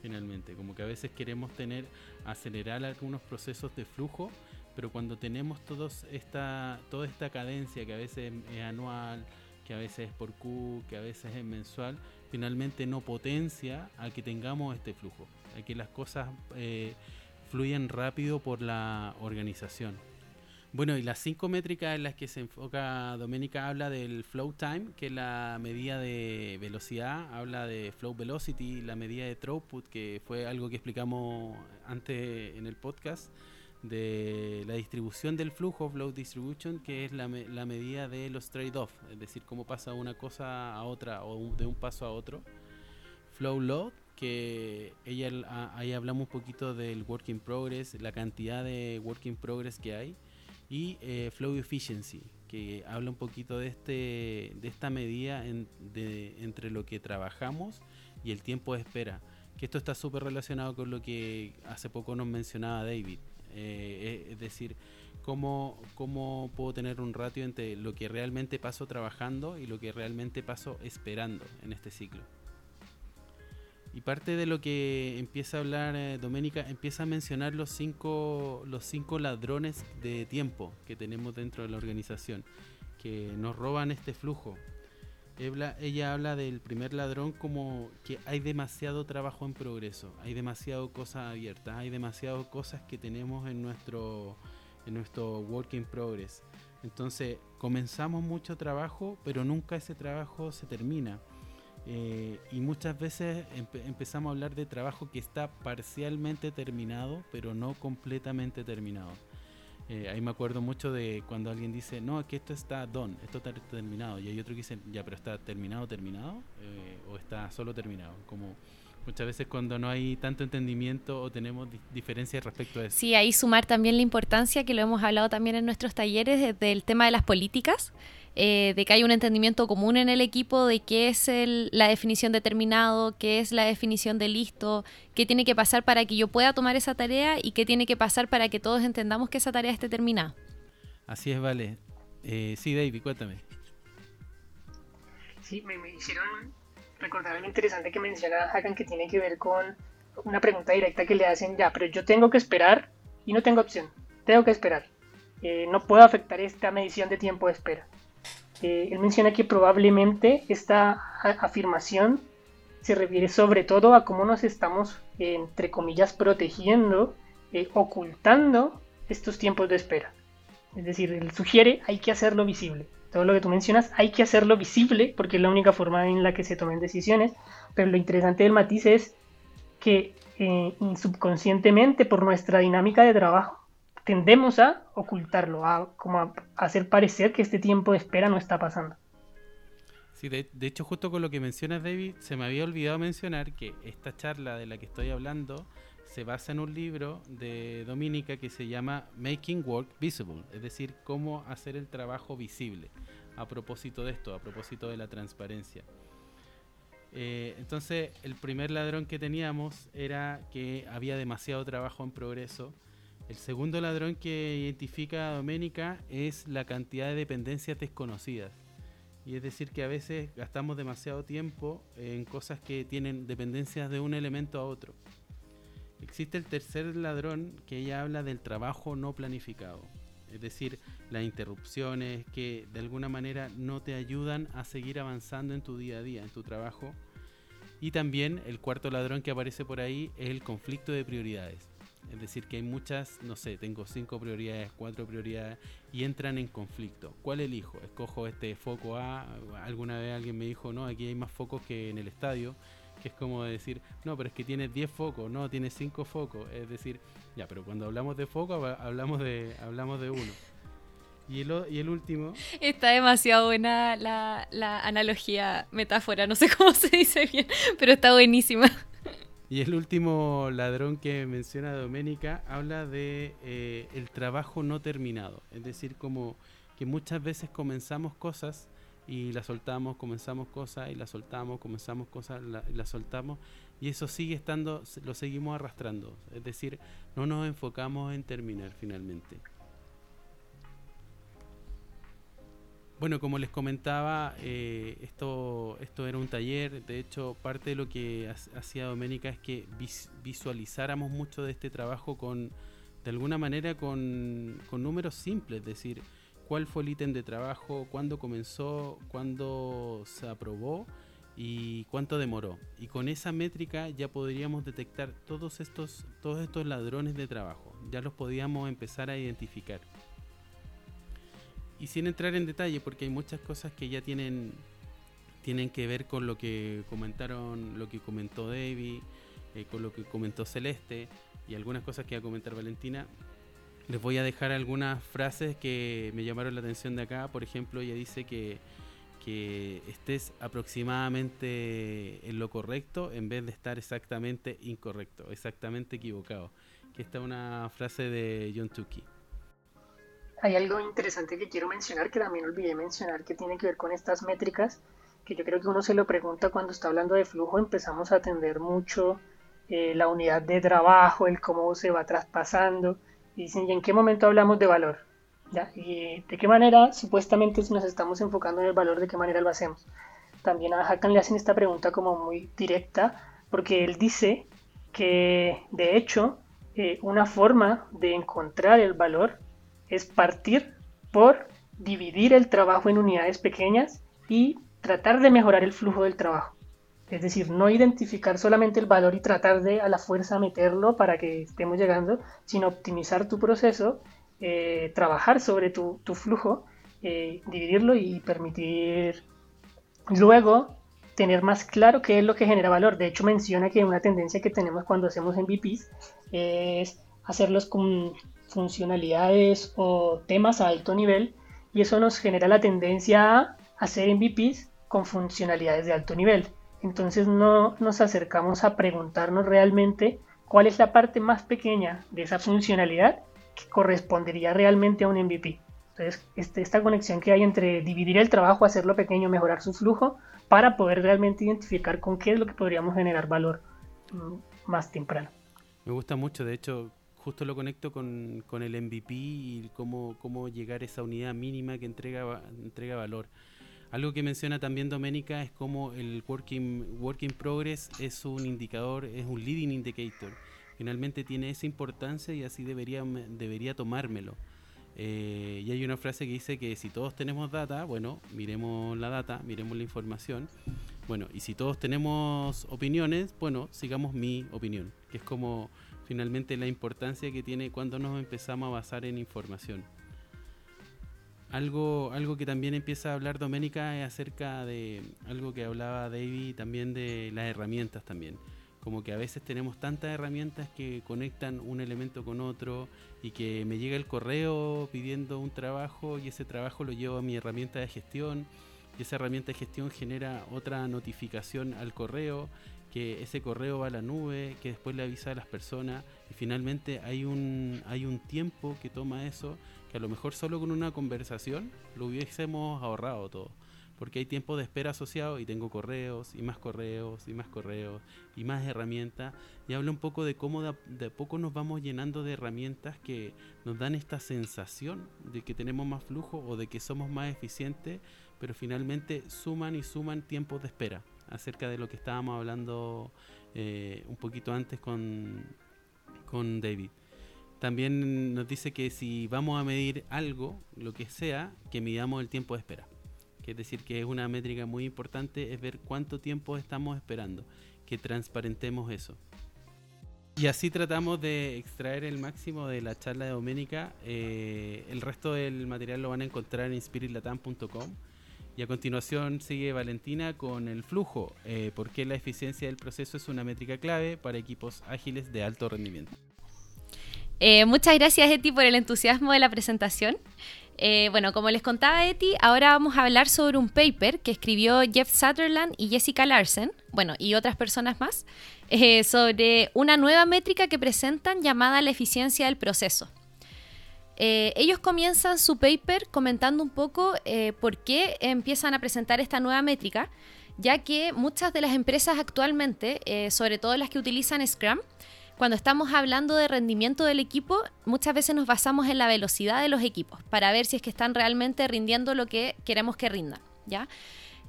Finalmente, como que a veces queremos tener, acelerar algunos procesos de flujo, pero cuando tenemos todos esta, toda esta cadencia que a veces es anual, que a veces es por Q, que a veces es mensual, finalmente no potencia a que tengamos este flujo, a que las cosas eh, fluyan rápido por la organización. Bueno, y las cinco métricas en las que se enfoca Doménica habla del flow time, que es la medida de velocidad, habla de flow velocity, la medida de throughput, que fue algo que explicamos antes en el podcast, de la distribución del flujo, flow distribution, que es la, la medida de los trade-off, es decir, cómo pasa una cosa a otra o de un paso a otro. Flow load, que ella ahí hablamos un poquito del work in progress, la cantidad de work in progress que hay y eh, Flow Efficiency, que habla un poquito de, este, de esta medida entre lo que trabajamos y el tiempo de espera. Que esto está súper relacionado con lo que hace poco nos mencionaba David. Eh, es decir, cómo, cómo puedo tener un ratio entre lo que realmente paso trabajando y lo que realmente paso esperando en este ciclo. Y parte de lo que empieza a hablar eh, Doménica, empieza a mencionar los cinco, los cinco ladrones de tiempo que tenemos dentro de la organización, que nos roban este flujo. Ella, habla del primer ladrón como que hay demasiado trabajo en progreso, hay demasiado cosas abiertas, hay demasiadas cosas que tenemos en nuestro, en nuestro work in progress. Entonces comenzamos mucho trabajo, pero nunca ese trabajo se termina eh, y muchas veces empezamos a hablar de trabajo que está parcialmente terminado, pero no completamente terminado. Eh, ahí me acuerdo mucho de cuando alguien dice, no, que esto está done, esto está terminado. Y hay otro que dice, ya, pero está terminado, terminado, eh, o está solo terminado. Como muchas veces cuando no hay tanto entendimiento o tenemos diferencias respecto a eso. Sí, ahí sumar también la importancia, que lo hemos hablado también en nuestros talleres, del tema de las políticas. Eh, de que hay un entendimiento común en el equipo de qué es la definición de terminado, qué es la definición de listo, qué tiene que pasar para que yo pueda tomar esa tarea y qué tiene que pasar para que todos entendamos que esa tarea esté terminada. Así es, vale. Eh, sí, David, cuéntame. Sí, me, hicieron recordar algo interesante que mencionaba Hakan que tiene que ver con una pregunta directa que le hacen ya, pero yo tengo que esperar y no tengo opción, tengo que esperar. Eh, no puedo afectar esta medición de tiempo de espera. Eh, él menciona que probablemente esta afirmación se refiere sobre todo a cómo nos estamos, entre comillas, protegiendo, eh, ocultando estos tiempos de espera. Es decir, él sugiere hay que hacerlo visible. Todo lo que tú mencionas hay que hacerlo visible porque es la única forma en la que se tomen decisiones. Pero lo interesante del matiz es que eh, subconscientemente por nuestra dinámica de trabajo tendemos a ocultarlo, a, como a hacer parecer que este tiempo de espera no está pasando. Sí, de, hecho justo con lo que mencionas David, se me había olvidado mencionar que esta charla de la que estoy hablando se basa en un libro de Dominica que se llama Making Work Visible, es decir, cómo hacer el trabajo visible, a propósito de esto, a propósito de la transparencia. Eh, entonces, el primer ladrón que teníamos era que había demasiado trabajo en progreso el segundo ladrón que identifica a Doménica es la cantidad de dependencias desconocidas. Y es decir, que a veces gastamos demasiado tiempo en cosas que tienen dependencias de un elemento a otro. Existe el tercer ladrón que ella habla del trabajo no planificado. Es decir, las interrupciones que de alguna manera no te ayudan a seguir avanzando en tu día a día, en tu trabajo. Y también el cuarto ladrón que aparece por ahí es el conflicto de prioridades. Es decir, que hay muchas, no sé, tengo cinco prioridades, cuatro prioridades y entran en conflicto. ¿Cuál elijo? Escojo este foco A. Alguna vez alguien me dijo, no, aquí hay más focos que en el estadio. Que es como decir, no, pero es que tiene 10 focos, no, tiene 5 focos. Es decir, ya, pero cuando hablamos de foco, hablamos de, hablamos de uno. Y el, y el último. Está demasiado buena la, la analogía, metáfora, no sé cómo se dice bien, pero está buenísima. Y el último ladrón que menciona Doménica habla de eh, el trabajo no terminado, es decir, como que muchas veces comenzamos cosas y la soltamos, comenzamos cosas y la soltamos, comenzamos cosas, la, la soltamos y eso sigue estando, lo seguimos arrastrando. Es decir, no nos enfocamos en terminar finalmente. Bueno, como les comentaba, eh, esto, esto era un taller. De hecho, parte de lo que hacía Doménica es que visualizáramos mucho de este trabajo con, de alguna manera, con, con números simples. Es decir, cuál fue el ítem de trabajo, cuándo comenzó, cuándo se aprobó y cuánto demoró. Y con esa métrica ya podríamos detectar todos estos, todos estos ladrones de trabajo. Ya los podíamos empezar a identificar. Y sin entrar en detalle, porque hay muchas cosas que ya tienen, tienen que ver con lo que comentaron, lo que comentó David, eh, con lo que comentó Celeste y algunas cosas que va a comentar Valentina. Les voy a dejar algunas frases que me llamaron la atención de acá. Por ejemplo, ella dice que que estés aproximadamente en lo correcto en vez de estar exactamente incorrecto, exactamente equivocado. Que esta es una frase de John Tukey. Hay algo interesante que quiero mencionar, que también olvidé mencionar, que tiene que ver con estas métricas, que yo creo que uno se lo pregunta cuando está hablando de flujo, empezamos a atender mucho eh, la unidad de trabajo, el cómo se va traspasando, y dicen, ¿y en qué momento hablamos de valor? ¿Y de qué manera supuestamente si nos estamos enfocando en el valor, de qué manera lo hacemos? También a Hakan le hacen esta pregunta como muy directa, porque él dice que de hecho eh, una forma de encontrar el valor es partir por dividir el trabajo en unidades pequeñas y tratar de mejorar el flujo del trabajo. Es decir, no identificar solamente el valor y tratar de a la fuerza meterlo para que estemos llegando, sino optimizar tu proceso eh, trabajar sobre tu, flujo, eh, dividirlo y permitir luego tener más claro qué es lo que genera valor. De hecho, menciona que una tendencia que tenemos cuando hacemos MVPs es hacerlos con funcionalidades o temas a alto nivel y eso nos genera la tendencia a hacer MVPs con funcionalidades de alto nivel. Entonces no nos acercamos a preguntarnos realmente cuál es la parte más pequeña de esa funcionalidad correspondería realmente a un MVP. Entonces, este, esta conexión que hay entre dividir el trabajo, hacerlo pequeño, mejorar su flujo, para poder realmente identificar con qué es lo que podríamos generar valor mm, más temprano. Me gusta mucho, de hecho, justo lo conecto con, el MVP y cómo, cómo llegar a esa unidad mínima que entrega, entrega valor. Algo que menciona también Doménica es cómo el working, working progress es un indicador, es un leading indicator finalmente tiene esa importancia y así debería, debería tomármelo. Eh, y hay una frase que dice que si todos tenemos data, bueno, miremos la data, miremos la información. Bueno, y si todos tenemos opiniones, bueno, sigamos mi opinión, que es como finalmente la importancia que tiene cuando nos empezamos a basar en información. Algo, algo que también empieza a hablar Doménica es acerca de algo que hablaba David también de las herramientas también como que a veces tenemos tantas herramientas que conectan un elemento con otro y que me llega el correo pidiendo un trabajo y ese trabajo lo llevo a mi herramienta de gestión y esa herramienta de gestión genera otra notificación al correo que ese correo va a la nube que después le avisa a las personas y finalmente hay un hay un tiempo que toma eso que a lo mejor solo con una conversación lo hubiésemos ahorrado todo. Porque hay tiempo de espera asociado y tengo correos y más correos y más correos y más herramientas. Y habla un poco de cómo de, poco nos vamos llenando de herramientas que nos dan esta sensación de que tenemos más flujo o de que somos más eficientes, pero finalmente suman y suman tiempos de espera, acerca de lo que estábamos hablando eh, un poquito antes con, con David. También nos dice que si vamos a medir algo, lo que sea, que midamos el tiempo de espera es decir, que es una métrica muy importante, es ver cuánto tiempo estamos esperando, que transparentemos eso. Y así tratamos de extraer el máximo de la charla de Doménica. Eh, el resto del material lo van a encontrar en spiritlatam.com. Y a continuación sigue Valentina con el flujo, eh, porque la eficiencia del proceso es una métrica clave para equipos ágiles de alto rendimiento. Eh, muchas gracias, Eti, por el entusiasmo de la presentación. Eh, bueno, como les contaba Eti, ahora vamos a hablar sobre un paper que escribió Jeff Sutherland y Jessica Larsen, bueno, y otras personas más, sobre una nueva métrica que presentan llamada la eficiencia del proceso. Ellos comienzan su paper comentando un poco por qué empiezan a presentar esta nueva métrica, ya que muchas de las empresas actualmente, sobre todo las que utilizan Scrum, cuando estamos hablando de rendimiento del equipo, muchas veces nos basamos en la velocidad de los equipos para ver si es que están realmente rindiendo lo que queremos que rindan, ¿ya?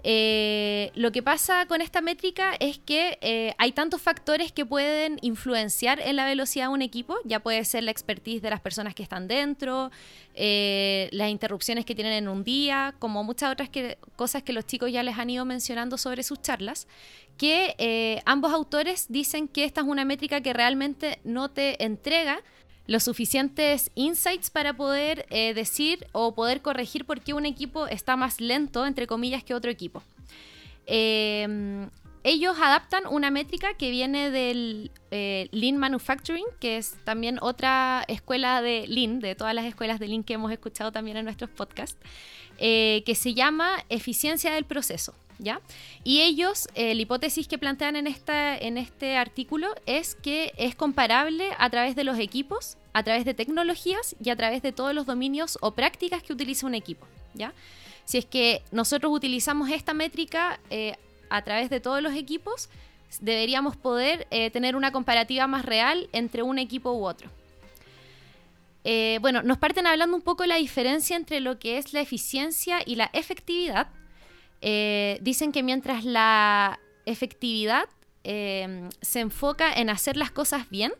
Eh, lo que pasa con esta métrica es que eh, hay tantos factores que pueden influenciar en la velocidad de un equipo. Ya puede ser la expertise de las personas que están dentro, eh, las interrupciones que tienen en un día, como muchas otras cosas que los chicos ya les han ido mencionando sobre sus charlas, que ambos autores dicen que esta es una métrica que realmente no te entrega los suficientes insights para poder eh, decir o poder corregir por qué un equipo está más lento, entre comillas, que otro equipo. Em, ellos adaptan una métrica que viene del eh, Lean Manufacturing, que es también otra escuela de Lean, de todas las escuelas de Lean que hemos escuchado también en nuestros podcasts, eh, que se llama eficiencia del proceso. ¿Ya? Y ellos, la hipótesis que plantean en, esta, en este artículo es que es comparable a través de los equipos a través de tecnologías y a través de todos los dominios o prácticas que utiliza un equipo. ¿ya? Si es que nosotros utilizamos esta métrica eh, a través de todos los equipos, deberíamos poder eh, tener una comparativa más real entre un equipo u otro. Eh, bueno, nos parten hablando un poco de la diferencia entre lo que es la eficiencia y la efectividad. dicen que mientras la efectividad se enfoca en hacer las cosas bien,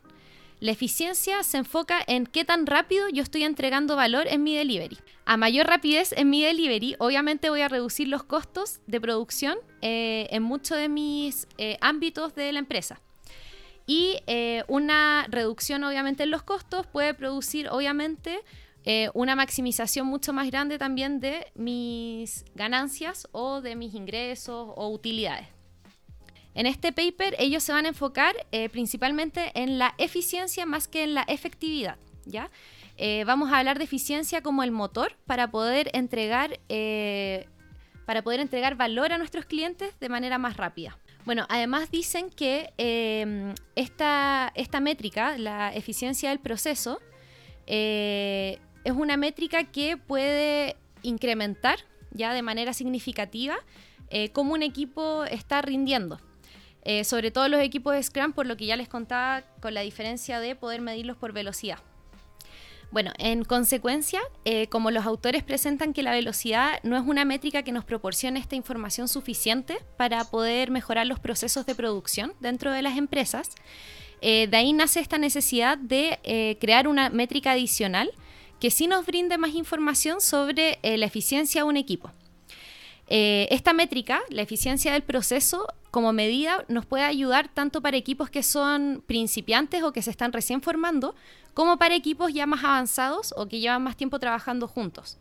la eficiencia se enfoca en qué tan rápido yo estoy entregando valor en mi delivery. A mayor rapidez en mi delivery, obviamente voy a reducir los costos de producción eh, en muchos de mis eh, ámbitos de la empresa. Y eh, una reducción obviamente en los costos puede producir obviamente una maximización mucho más grande también de mis ganancias o de mis ingresos o utilidades. En este paper ellos se van a enfocar eh, principalmente en la eficiencia más que en la efectividad, ¿ya? Eh, vamos a hablar de eficiencia como el motor para poder entregar eh, para poder entregar valor a nuestros clientes de manera más rápida. Bueno, además dicen que esta, esta, métrica, la eficiencia del proceso, es una métrica que puede incrementar ya de manera significativa cómo un equipo está rindiendo. Eh, sobre todo los equipos de Scrum, por lo que ya les contaba con la diferencia de poder medirlos por velocidad. Bueno, en consecuencia, eh, como los autores presentan que la velocidad no es una métrica que nos proporcione esta información suficiente para poder mejorar los procesos de producción dentro de las empresas, eh, de ahí nace esta necesidad de crear una métrica adicional que sí nos brinde más información sobre la eficiencia de un equipo. Esta métrica, la eficiencia del proceso, como medida nos puede ayudar tanto para equipos que son principiantes o que se están recién formando, como para equipos ya más avanzados o que llevan más tiempo trabajando juntos.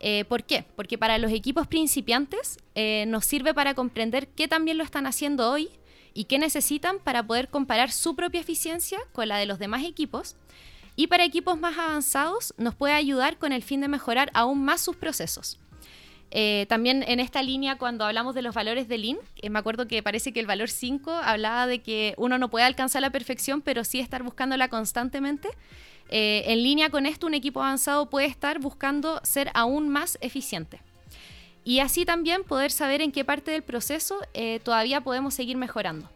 Eh, ¿Por qué? Porque para los equipos principiantes eh, nos sirve para comprender qué también lo están haciendo hoy y qué necesitan para poder comparar su propia eficiencia con la de los demás equipos. Y para equipos más avanzados nos puede ayudar con el fin de mejorar aún más sus procesos. Eh, también en esta línea, cuando hablamos de los valores de Lean, eh, me acuerdo que parece que el valor 5 hablaba de que uno no puede alcanzar la perfección, pero sí estar buscándola constantemente. Eh, en línea con esto, un equipo avanzado puede estar buscando ser aún más eficiente. Y así también poder saber en qué parte del proceso todavía podemos seguir mejorando.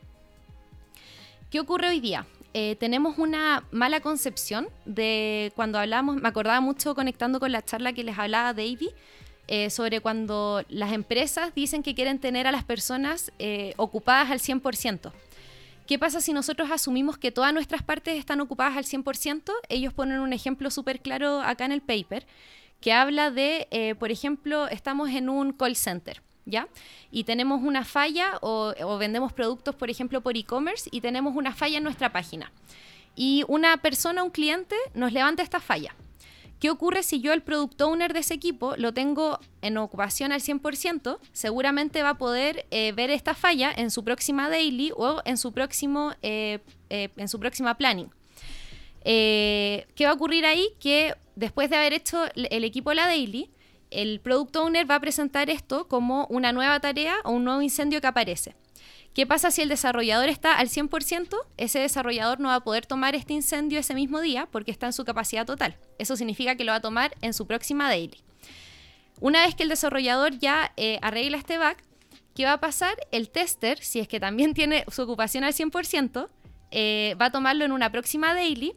¿Qué ocurre hoy día? tenemos una mala concepción de cuando hablamos, me acordaba mucho conectando con la charla que les hablaba Davey, eh, sobre cuando las empresas dicen que quieren tener a las personas eh, ocupadas al 100%. ¿Qué pasa si nosotros asumimos que todas nuestras partes están ocupadas al 100%? Ellos ponen un ejemplo súper claro acá en el paper, que habla de, eh, por ejemplo, estamos en un call center. ¿Ya? Y tenemos una falla o, o vendemos productos, por ejemplo, por e-commerce y tenemos una falla en nuestra página. Y una persona, un cliente, nos levanta esta falla. ¿Qué ocurre si yo el product owner de ese equipo lo tengo en ocupación al 100%? Seguramente va a poder eh, ver esta falla en su próxima daily o en su, próximo, eh, eh, en su próxima planning. ¿Qué va a ocurrir ahí? Que después de haber hecho el equipo la daily el Product Owner va a presentar esto como una nueva tarea o un nuevo incendio que aparece. ¿Qué pasa si el desarrollador está al 100%? Ese desarrollador no va a poder tomar este incendio ese mismo día porque está en su capacidad total. Eso significa que lo va a tomar en su próxima daily. Una vez que el desarrollador ya eh, arregla este bug, ¿qué va a pasar? El tester, si es que también tiene su ocupación al 100%, eh, va a tomarlo en una próxima daily.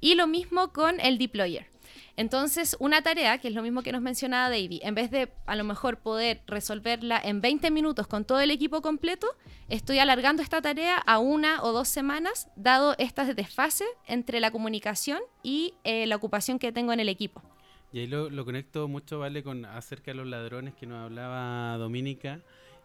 Y lo mismo con el deployer. Entonces, una tarea, que es lo mismo que nos mencionaba Davey, en vez de a lo mejor poder resolverla en 20 minutos con todo el equipo completo, estoy alargando esta tarea a una o dos semanas, dado esta desfase entre la comunicación y eh, la ocupación que tengo en el equipo. Y ahí lo, lo, conecto mucho, ¿vale? Con acerca de los ladrones que nos hablaba Dominica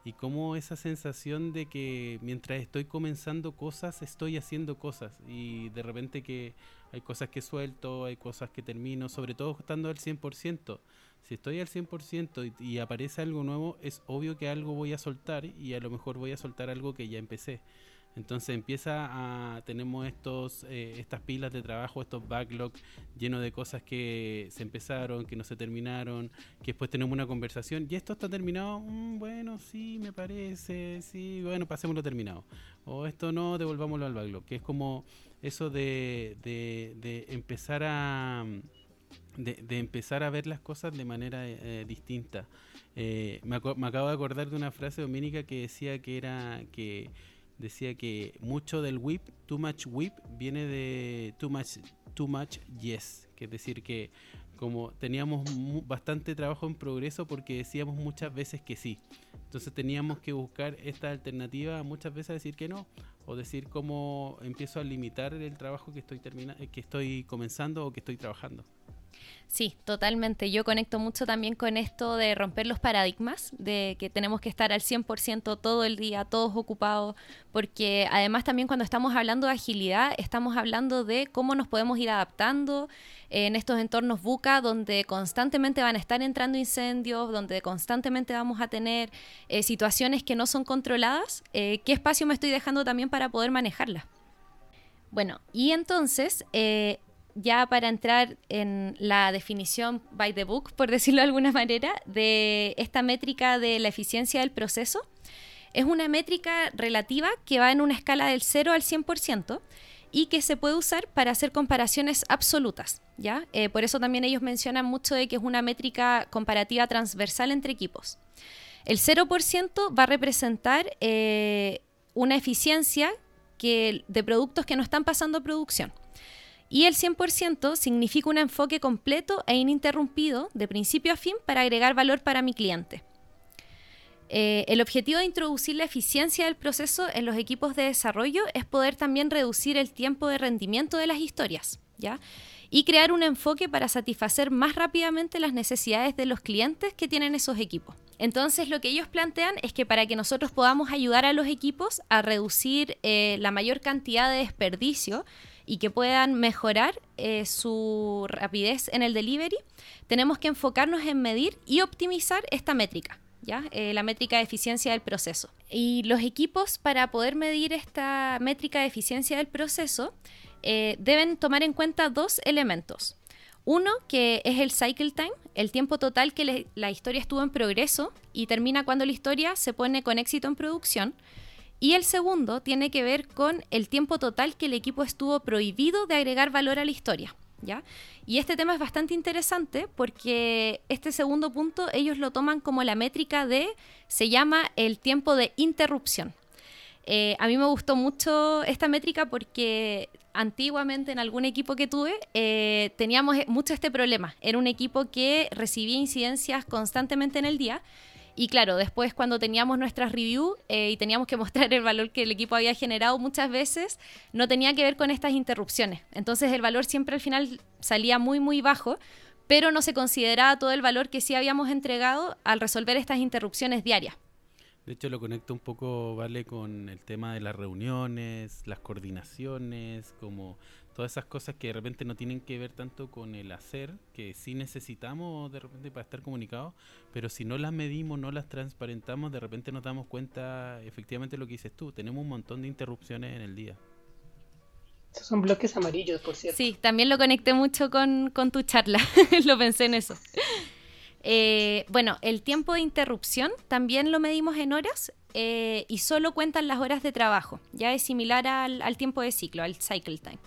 y cómo esa sensación de que mientras estoy comenzando cosas, estoy haciendo cosas y de repente que hay cosas que suelto, hay cosas que termino, sobre todo estando al 100%. Si estoy al 100% y, y aparece algo nuevo, es obvio que algo voy a soltar y a lo mejor voy a soltar algo que ya empecé. Entonces empieza a tenemos estos eh, estas pilas de trabajo, estos backlogs llenos de cosas que se empezaron, que no se terminaron, que después tenemos una conversación y esto está terminado, mm, bueno, sí, me parece, sí, bueno, pasémoslo terminado. O esto no, devolvámoslo al backlog, que es como eso de, de, empezar a de, empezar a ver las cosas de manera eh, distinta. Eh, me, me acabo de acordar de una frase dominica que decía que era que decía que mucho del whip, too much whip, viene de too much, too much yes, que es decir que como teníamos bastante trabajo en progreso porque decíamos muchas veces que sí. Entonces teníamos que buscar esta alternativa muchas veces decir que no o decir cómo empiezo a limitar el trabajo que estoy terminando, que estoy comenzando o que estoy trabajando. Sí, totalmente. Yo conecto mucho también con esto de romper los paradigmas, de que tenemos que estar al 100% todo el día, todos ocupados, porque además también cuando estamos hablando de agilidad, estamos hablando de cómo nos podemos ir adaptando en estos entornos buca, donde constantemente van a estar entrando incendios, donde constantemente vamos a tener eh, situaciones que no son controladas. Eh, ¿Qué espacio me estoy dejando también para poder manejarlas? Bueno, y entonces eh, ya para entrar en la definición by the book, por decirlo de alguna manera, de esta métrica de la eficiencia del proceso, es una métrica relativa que va en una escala del 0 al 100% y que se puede usar para hacer comparaciones absolutas. ¿ya? Eh, por eso también ellos mencionan mucho de que es una métrica comparativa transversal entre equipos. El 0% va a representar eh, una eficiencia de productos que no están pasando a producción. Y el 100% significa un enfoque completo e ininterrumpido, de principio a fin, para agregar valor para mi cliente. Eh, el objetivo de introducir la eficiencia del proceso en los equipos de desarrollo es poder también reducir el tiempo de rendimiento de las historias, ¿ya? Y crear un enfoque para satisfacer más rápidamente las necesidades de los clientes que tienen esos equipos. Entonces lo que ellos plantean es que para que nosotros podamos ayudar a los equipos a reducir eh, la mayor cantidad de desperdicio, y que puedan mejorar eh, su rapidez en el delivery, tenemos que enfocarnos en medir y optimizar esta métrica. ¿Ya? Eh, la métrica de eficiencia del proceso. Y los equipos para poder medir esta métrica de eficiencia del proceso eh, deben tomar en cuenta dos elementos. Uno, que es el cycle time, el tiempo total que la historia estuvo en progreso y termina cuando la historia se pone con éxito en producción. Y el segundo tiene que ver con el tiempo total que el equipo estuvo prohibido de agregar valor a la historia. ¿Ya? Y este tema es bastante interesante porque este segundo punto ellos lo toman como la métrica de, se llama el tiempo de interrupción. Eh, a mí me gustó mucho esta métrica porque antiguamente en algún equipo que tuve eh, teníamos mucho este problema. Era un equipo que recibía incidencias constantemente en el día y claro, después cuando teníamos nuestras reviews eh, y teníamos que mostrar el valor que el equipo había generado muchas veces, no tenía que ver con estas interrupciones. Entonces el valor siempre al final salía muy, muy bajo, pero no se consideraba todo el valor que sí habíamos entregado al resolver estas interrupciones diarias. De hecho, lo conecto un poco, ¿vale? Con el tema de las reuniones, las coordinaciones, como todas esas cosas que de repente no tienen que ver tanto con el hacer, que sí necesitamos de repente para estar comunicados, pero si no las medimos, no las transparentamos, de repente nos damos cuenta efectivamente lo que dices tú, tenemos un montón de interrupciones en el día. Esos son bloques amarillos, por cierto. Sí, también lo conecté mucho con, con tu charla, lo pensé en eso. Eh, bueno, el tiempo de interrupción también lo medimos en horas eh, y solo cuentan las horas de trabajo. Ya es similar al, tiempo de ciclo, al cycle time.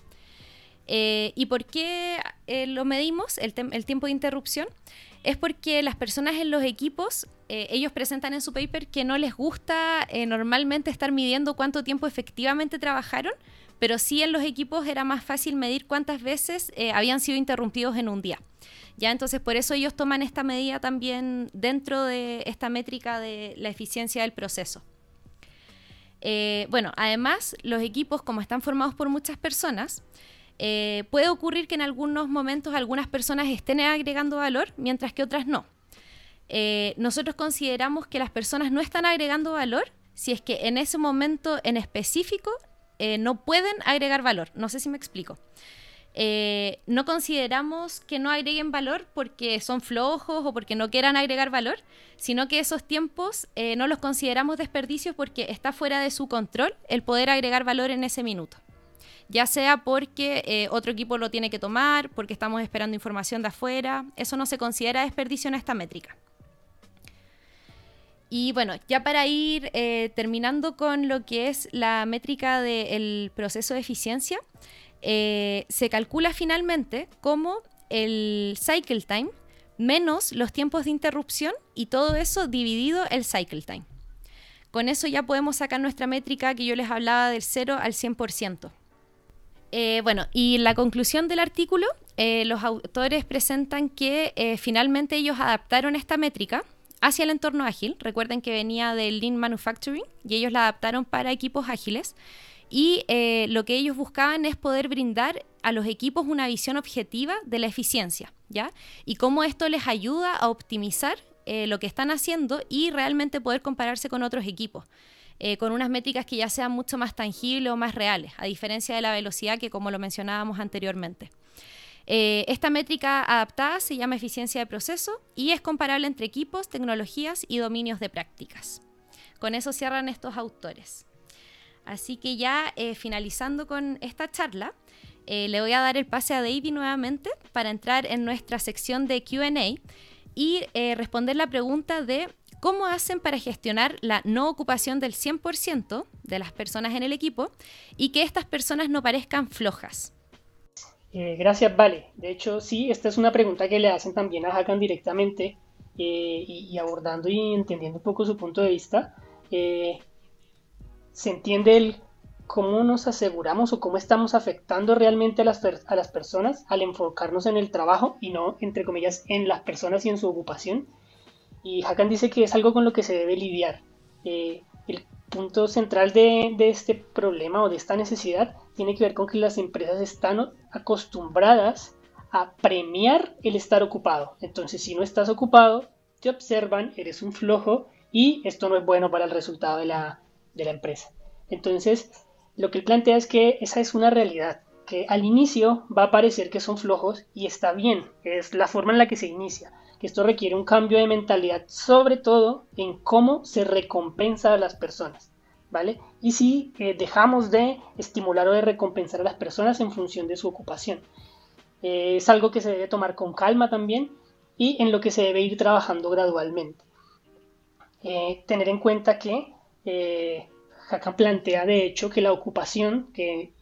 Eh, ¿Y por qué lo medimos, el, tiempo de interrupción? Es porque las personas en los equipos, ellos presentan en su paper que no les gusta normalmente estar midiendo cuánto tiempo efectivamente trabajaron, pero sí en los equipos era más fácil medir cuántas veces habían sido interrumpidos en un día. ¿ya? Entonces, por eso ellos toman esta medida también dentro de esta métrica de la eficiencia del proceso. Eh, bueno, además, los equipos, como están formados por muchas personas, eh, puede ocurrir que en algunos momentos algunas personas estén agregando valor, mientras que otras no. Eh, nosotros consideramos que las personas no están agregando valor si es que en ese momento en específico no pueden agregar valor. No sé si me explico. Eh, no consideramos que no agreguen valor porque son flojos o porque no quieran agregar valor, sino que esos tiempos eh, no los consideramos desperdicios porque está fuera de su control el poder agregar valor en ese minuto. Ya sea porque eh, otro equipo lo tiene que tomar, porque estamos esperando información de afuera, eso no se considera desperdicio en esta métrica. Y bueno, ya para ir terminando con lo que es la métrica del proceso de eficiencia, eh, se calcula finalmente como el cycle time menos los tiempos de interrupción y todo eso dividido el cycle time. Con eso ya podemos sacar nuestra métrica que yo les hablaba del 0 al 100%. Eh, bueno, y la conclusión del artículo, eh, los autores presentan que finalmente ellos adaptaron esta métrica hacia el entorno ágil. Recuerden que venía del Lean Manufacturing y ellos la adaptaron para equipos ágiles y eh, lo que ellos buscaban es poder brindar a los equipos una visión objetiva de la eficiencia, ¿ya? Y cómo esto les ayuda a optimizar eh, lo que están haciendo y realmente poder compararse con otros equipos. Eh, con unas métricas que ya sean mucho más tangibles o más reales, a diferencia de la velocidad que como lo mencionábamos anteriormente. esta métrica adaptada se llama eficiencia de proceso y es comparable entre equipos, tecnologías y dominios de prácticas. Con eso cierran estos autores. Así que ya eh, finalizando con esta charla, eh, le voy a dar el pase a David nuevamente para entrar en nuestra sección de QA y eh, responder la pregunta de cómo hacen para gestionar la no ocupación del 100% de las personas en el equipo y que estas personas no parezcan flojas. gracias, Vale. De hecho, sí, esta es una pregunta que le hacen también a Hakan directamente y, abordando y entendiendo un poco su punto de vista se entiende el cómo nos aseguramos o cómo estamos afectando realmente a las, a las personas al enfocarnos en el trabajo y no, entre comillas, en las personas y en su ocupación. Y Hakan dice que es algo con lo que se debe lidiar. Eh, el punto central de, este problema o de esta necesidad tiene que ver con que las empresas están acostumbradas a premiar el estar ocupado. Entonces, si no estás ocupado, te observan, eres un flojo y esto no es bueno para el resultado de la, de la empresa. Entonces, lo que él plantea es que esa es una realidad, que al inicio va a parecer que son flojos y está bien, es la forma en la que se inicia, que esto requiere un cambio de mentalidad, sobre todo en cómo se recompensa a las personas, ¿vale? Y si dejamos de estimular o de recompensar a las personas en función de su ocupación. Eh, es algo que se debe tomar con calma también y en lo que se debe ir trabajando gradualmente. Eh, tener en cuenta que eh, plantea de hecho que la ocupación, que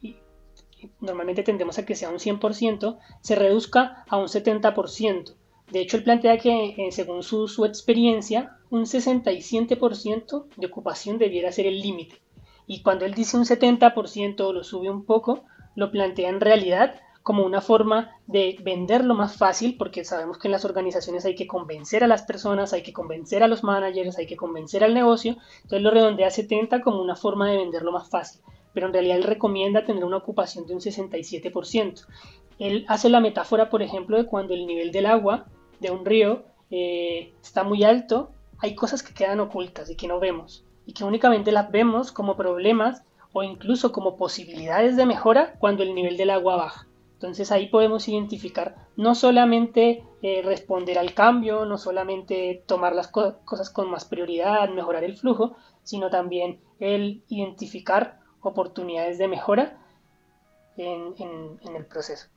normalmente tendemos a que sea un 100%, se reduzca a un 70%. De hecho, él plantea que, eh, según su, su, experiencia, un 67% de ocupación debiera ser el límite. Y cuando él dice un 70% o lo sube un poco, lo plantea en realidad como una forma de venderlo más fácil, porque sabemos que en las organizaciones hay que convencer a las personas, hay que convencer a los managers, hay que convencer al negocio, entonces lo redondea a 70 como una forma de venderlo más fácil, pero en realidad él recomienda tener una ocupación de un 67%. Él hace la metáfora, por ejemplo, de cuando el nivel del agua de un río eh, está muy alto, hay cosas que quedan ocultas y que no vemos, y que únicamente las vemos como problemas o incluso como posibilidades de mejora cuando el nivel del agua baja. Entonces ahí podemos identificar no solamente eh, responder al cambio, no solamente tomar las cosas con más prioridad, mejorar el flujo, sino también el identificar oportunidades de mejora en, el proceso.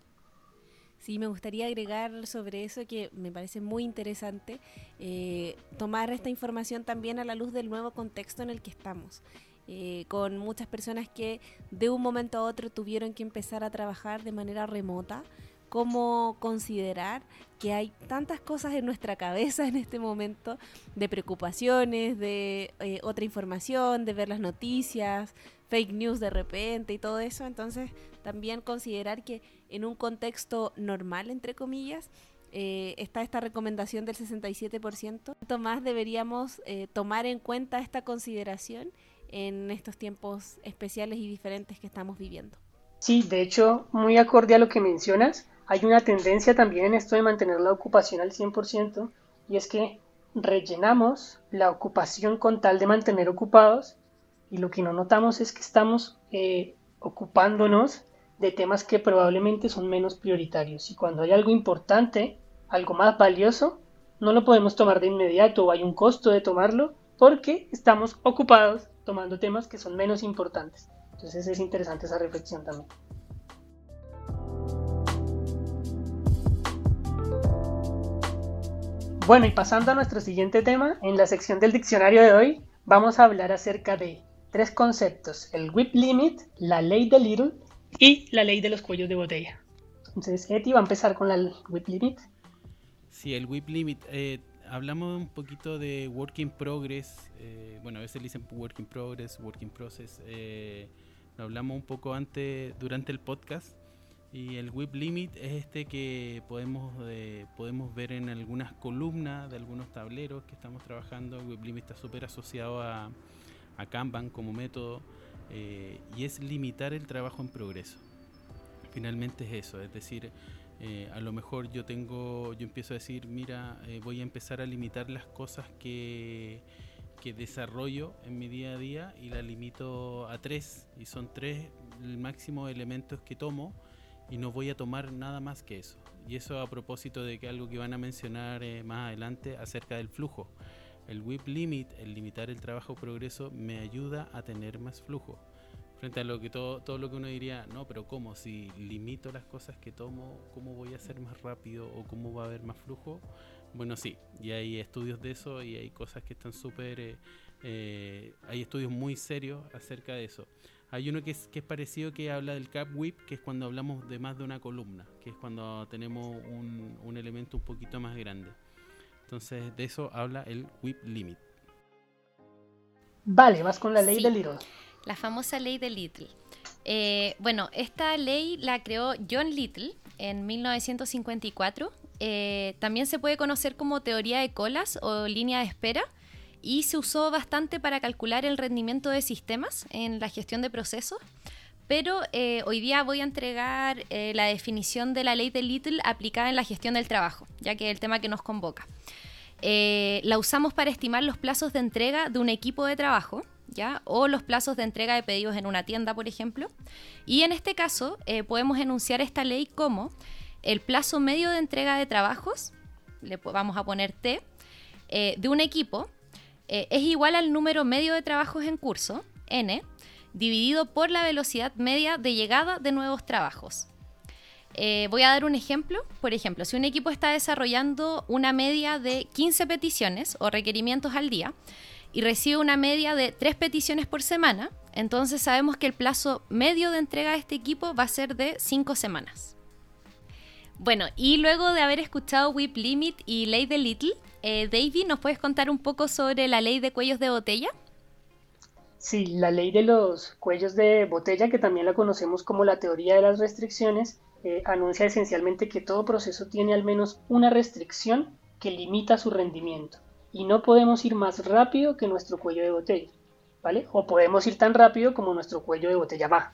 Sí, me gustaría agregar sobre eso que me parece muy interesante, eh, tomar esta información también a la luz del nuevo contexto en el que estamos. Eh, con muchas personas que de un momento a otro tuvieron que empezar a trabajar de manera remota, cómo considerar que hay tantas cosas en nuestra cabeza en este momento de preocupaciones, de eh, otra información, de ver las noticias, fake news de repente y todo eso. Entonces también considerar que en un contexto normal, entre comillas, eh, está esta recomendación del 67%. Más deberíamos eh, tomar en cuenta esta consideración en estos tiempos especiales y diferentes que estamos viviendo. Sí, de hecho, muy acorde a lo que mencionas, hay una tendencia también en esto de mantener la ocupación al 100% y es que rellenamos la ocupación con tal de mantener ocupados y lo que no notamos es que estamos eh, ocupándonos de temas que probablemente son menos prioritarios. Y cuando hay algo importante, algo más valioso, no lo podemos tomar de inmediato o hay un costo de tomarlo porque estamos ocupados tomando temas que son menos importantes. Entonces es interesante esa reflexión también. Bueno, y pasando a nuestro siguiente tema, en la sección del diccionario de hoy vamos a hablar acerca de tres conceptos, el whip limit, la ley de Little y la ley de los cuellos de botella. Entonces, Eti va a empezar con la whip limit. Sí, el whip limit. Eh, hablamos un poquito de work in progress. Eh, bueno, a veces dicen work in progress, work in process. Eh, lo hablamos un poco antes, durante el podcast. Y el whip limit es este que podemos, podemos ver en algunas columnas de algunos tableros que estamos trabajando. El whip limit está súper asociado a, a Kanban como método. Eh, y es limitar el trabajo en progreso. Finalmente es eso, es decir, eh, a lo mejor yo tengo, yo empiezo a decir, mira, eh, voy a empezar a limitar las cosas que, que desarrollo en mi día a día y la limito a tres, y son tres el máximo elementos que tomo y no voy a tomar nada más que eso. Y eso a propósito de que algo que van a mencionar más adelante acerca del flujo. El WIP limit, el limitar el trabajo progreso, me ayuda a tener más flujo. Frente a lo que todo, todo lo que uno diría, no, pero ¿cómo? Si limito las cosas que tomo, ¿cómo voy a ser más rápido o cómo va a haber más flujo? Bueno, sí, y hay estudios de eso y hay cosas que están súper... Eh, eh, hay estudios muy serios acerca de eso. Hay uno que es, que es parecido que habla del cap whip, que es cuando hablamos de más de una columna, que es cuando tenemos un, un elemento un poquito más grande. Entonces, de eso habla el whip limit. Vale, vas con la ley de Little. La famosa ley de Little. Eh, bueno, esta ley la creó John Little en 1954. Eh, también se puede conocer como teoría de colas o línea de espera y se usó bastante para calcular el rendimiento de sistemas en la gestión de procesos. Pero eh, hoy día voy a entregar la definición de la ley de Little aplicada en la gestión del trabajo, ya que es el tema que nos convoca. Eh, la usamos para estimar los plazos de entrega de un equipo de trabajo, ¿ya? O los plazos de entrega de pedidos en una tienda, por ejemplo. Y en este caso, eh, podemos enunciar esta ley como el plazo medio de entrega de trabajos, le vamos a poner T, eh, de un equipo, es igual al número medio de trabajos en curso, N, dividido por la velocidad media de llegada de nuevos trabajos. Eh, voy a dar un ejemplo. Por ejemplo, si un equipo está desarrollando una media de 15 peticiones o requerimientos al día y recibe una media de 3 peticiones por semana, entonces sabemos que el plazo medio de entrega de este equipo va a ser de 5 semanas. Bueno, y luego de haber escuchado Whip Limit y Ley de Little, eh, David, ¿nos puedes contar un poco sobre la ley de cuellos de botella? Sí, la ley de los cuellos de botella, que también la conocemos como la teoría de las restricciones, eh, anuncia esencialmente que todo proceso tiene al menos una restricción que limita su rendimiento y no podemos ir más rápido que nuestro cuello de botella, ¿vale? O podemos ir tan rápido como nuestro cuello de botella va.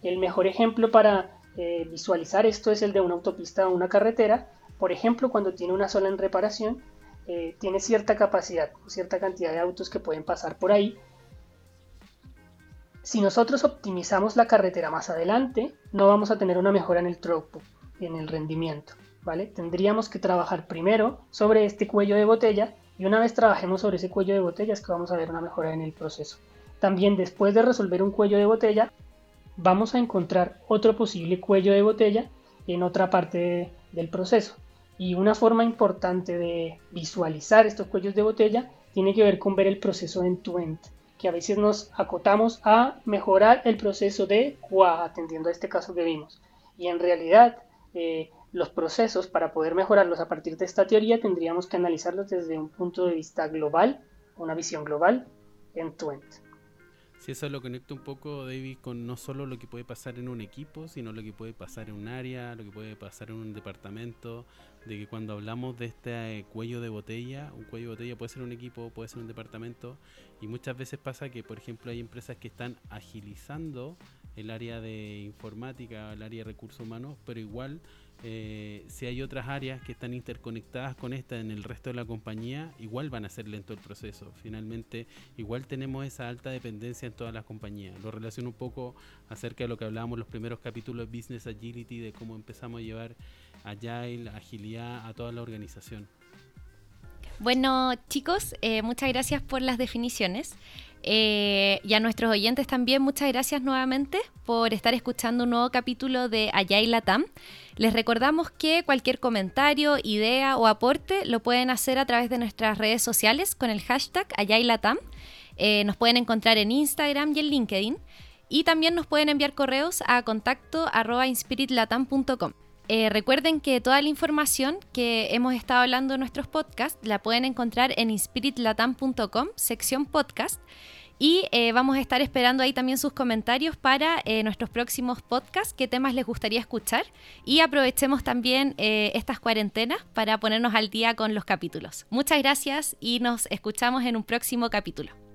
El mejor ejemplo para eh, visualizar esto es el de una autopista o una carretera. Por ejemplo, cuando tiene una sola en reparación, eh, tiene cierta capacidad, cierta cantidad de autos que pueden pasar por ahí si nosotros optimizamos la carretera más adelante, no vamos a tener una mejora en el throughput, en el rendimiento, ¿vale? Tendríamos que trabajar primero sobre este cuello de botella y una vez trabajemos sobre ese cuello de botella es que vamos a ver una mejora en el proceso. También después de resolver un cuello de botella, vamos a encontrar otro posible cuello de botella en otra parte del proceso. Y una forma importante de visualizar estos cuellos de botella tiene que ver con ver el proceso end-to-end, que a veces nos acotamos a mejorar el proceso de QA, atendiendo a este caso que vimos. Y en realidad, eh, los procesos, para poder mejorarlos a partir de esta teoría, tendríamos que analizarlos desde un punto de vista global, una visión global, end-to-end. Si eso lo conecta un poco, David, con no solo lo que puede pasar en un equipo, sino lo que puede pasar en un área, lo que puede pasar en un departamento, de que cuando hablamos de este eh, cuello de botella, un cuello de botella puede ser un equipo, puede ser un departamento, y muchas veces pasa que, por ejemplo, hay empresas que están agilizando el área de informática, el área de recursos humanos, pero igual eh, si hay otras áreas que están interconectadas con esta en el resto de la compañía, igual van a ser lento el proceso. Finalmente, igual tenemos esa alta dependencia en todas las compañías. Lo relaciono un poco acerca de lo que hablábamos en los primeros capítulos de Business Agility, de cómo empezamos a llevar Agile, agilidad a toda la organización. Bueno, chicos, eh, muchas gracias por las definiciones. Eh, y a nuestros oyentes también, muchas gracias nuevamente por estar escuchando un nuevo capítulo de Allá y Latam. Les recordamos que cualquier comentario, idea o aporte lo pueden hacer a través de nuestras redes sociales con el hashtag Allá y Latam. Eh, nos pueden encontrar en Instagram y en LinkedIn. Y también nos pueden enviar correos a contacto arroba. Eh, recuerden que toda la información que hemos estado hablando en nuestros podcasts la pueden encontrar en inspiritlatam.com, sección podcast. Y eh, vamos a estar esperando ahí también sus comentarios para eh, nuestros próximos podcasts, qué temas les gustaría escuchar. Y aprovechemos también estas cuarentenas para ponernos al día con los capítulos. Muchas gracias y nos escuchamos en un próximo capítulo.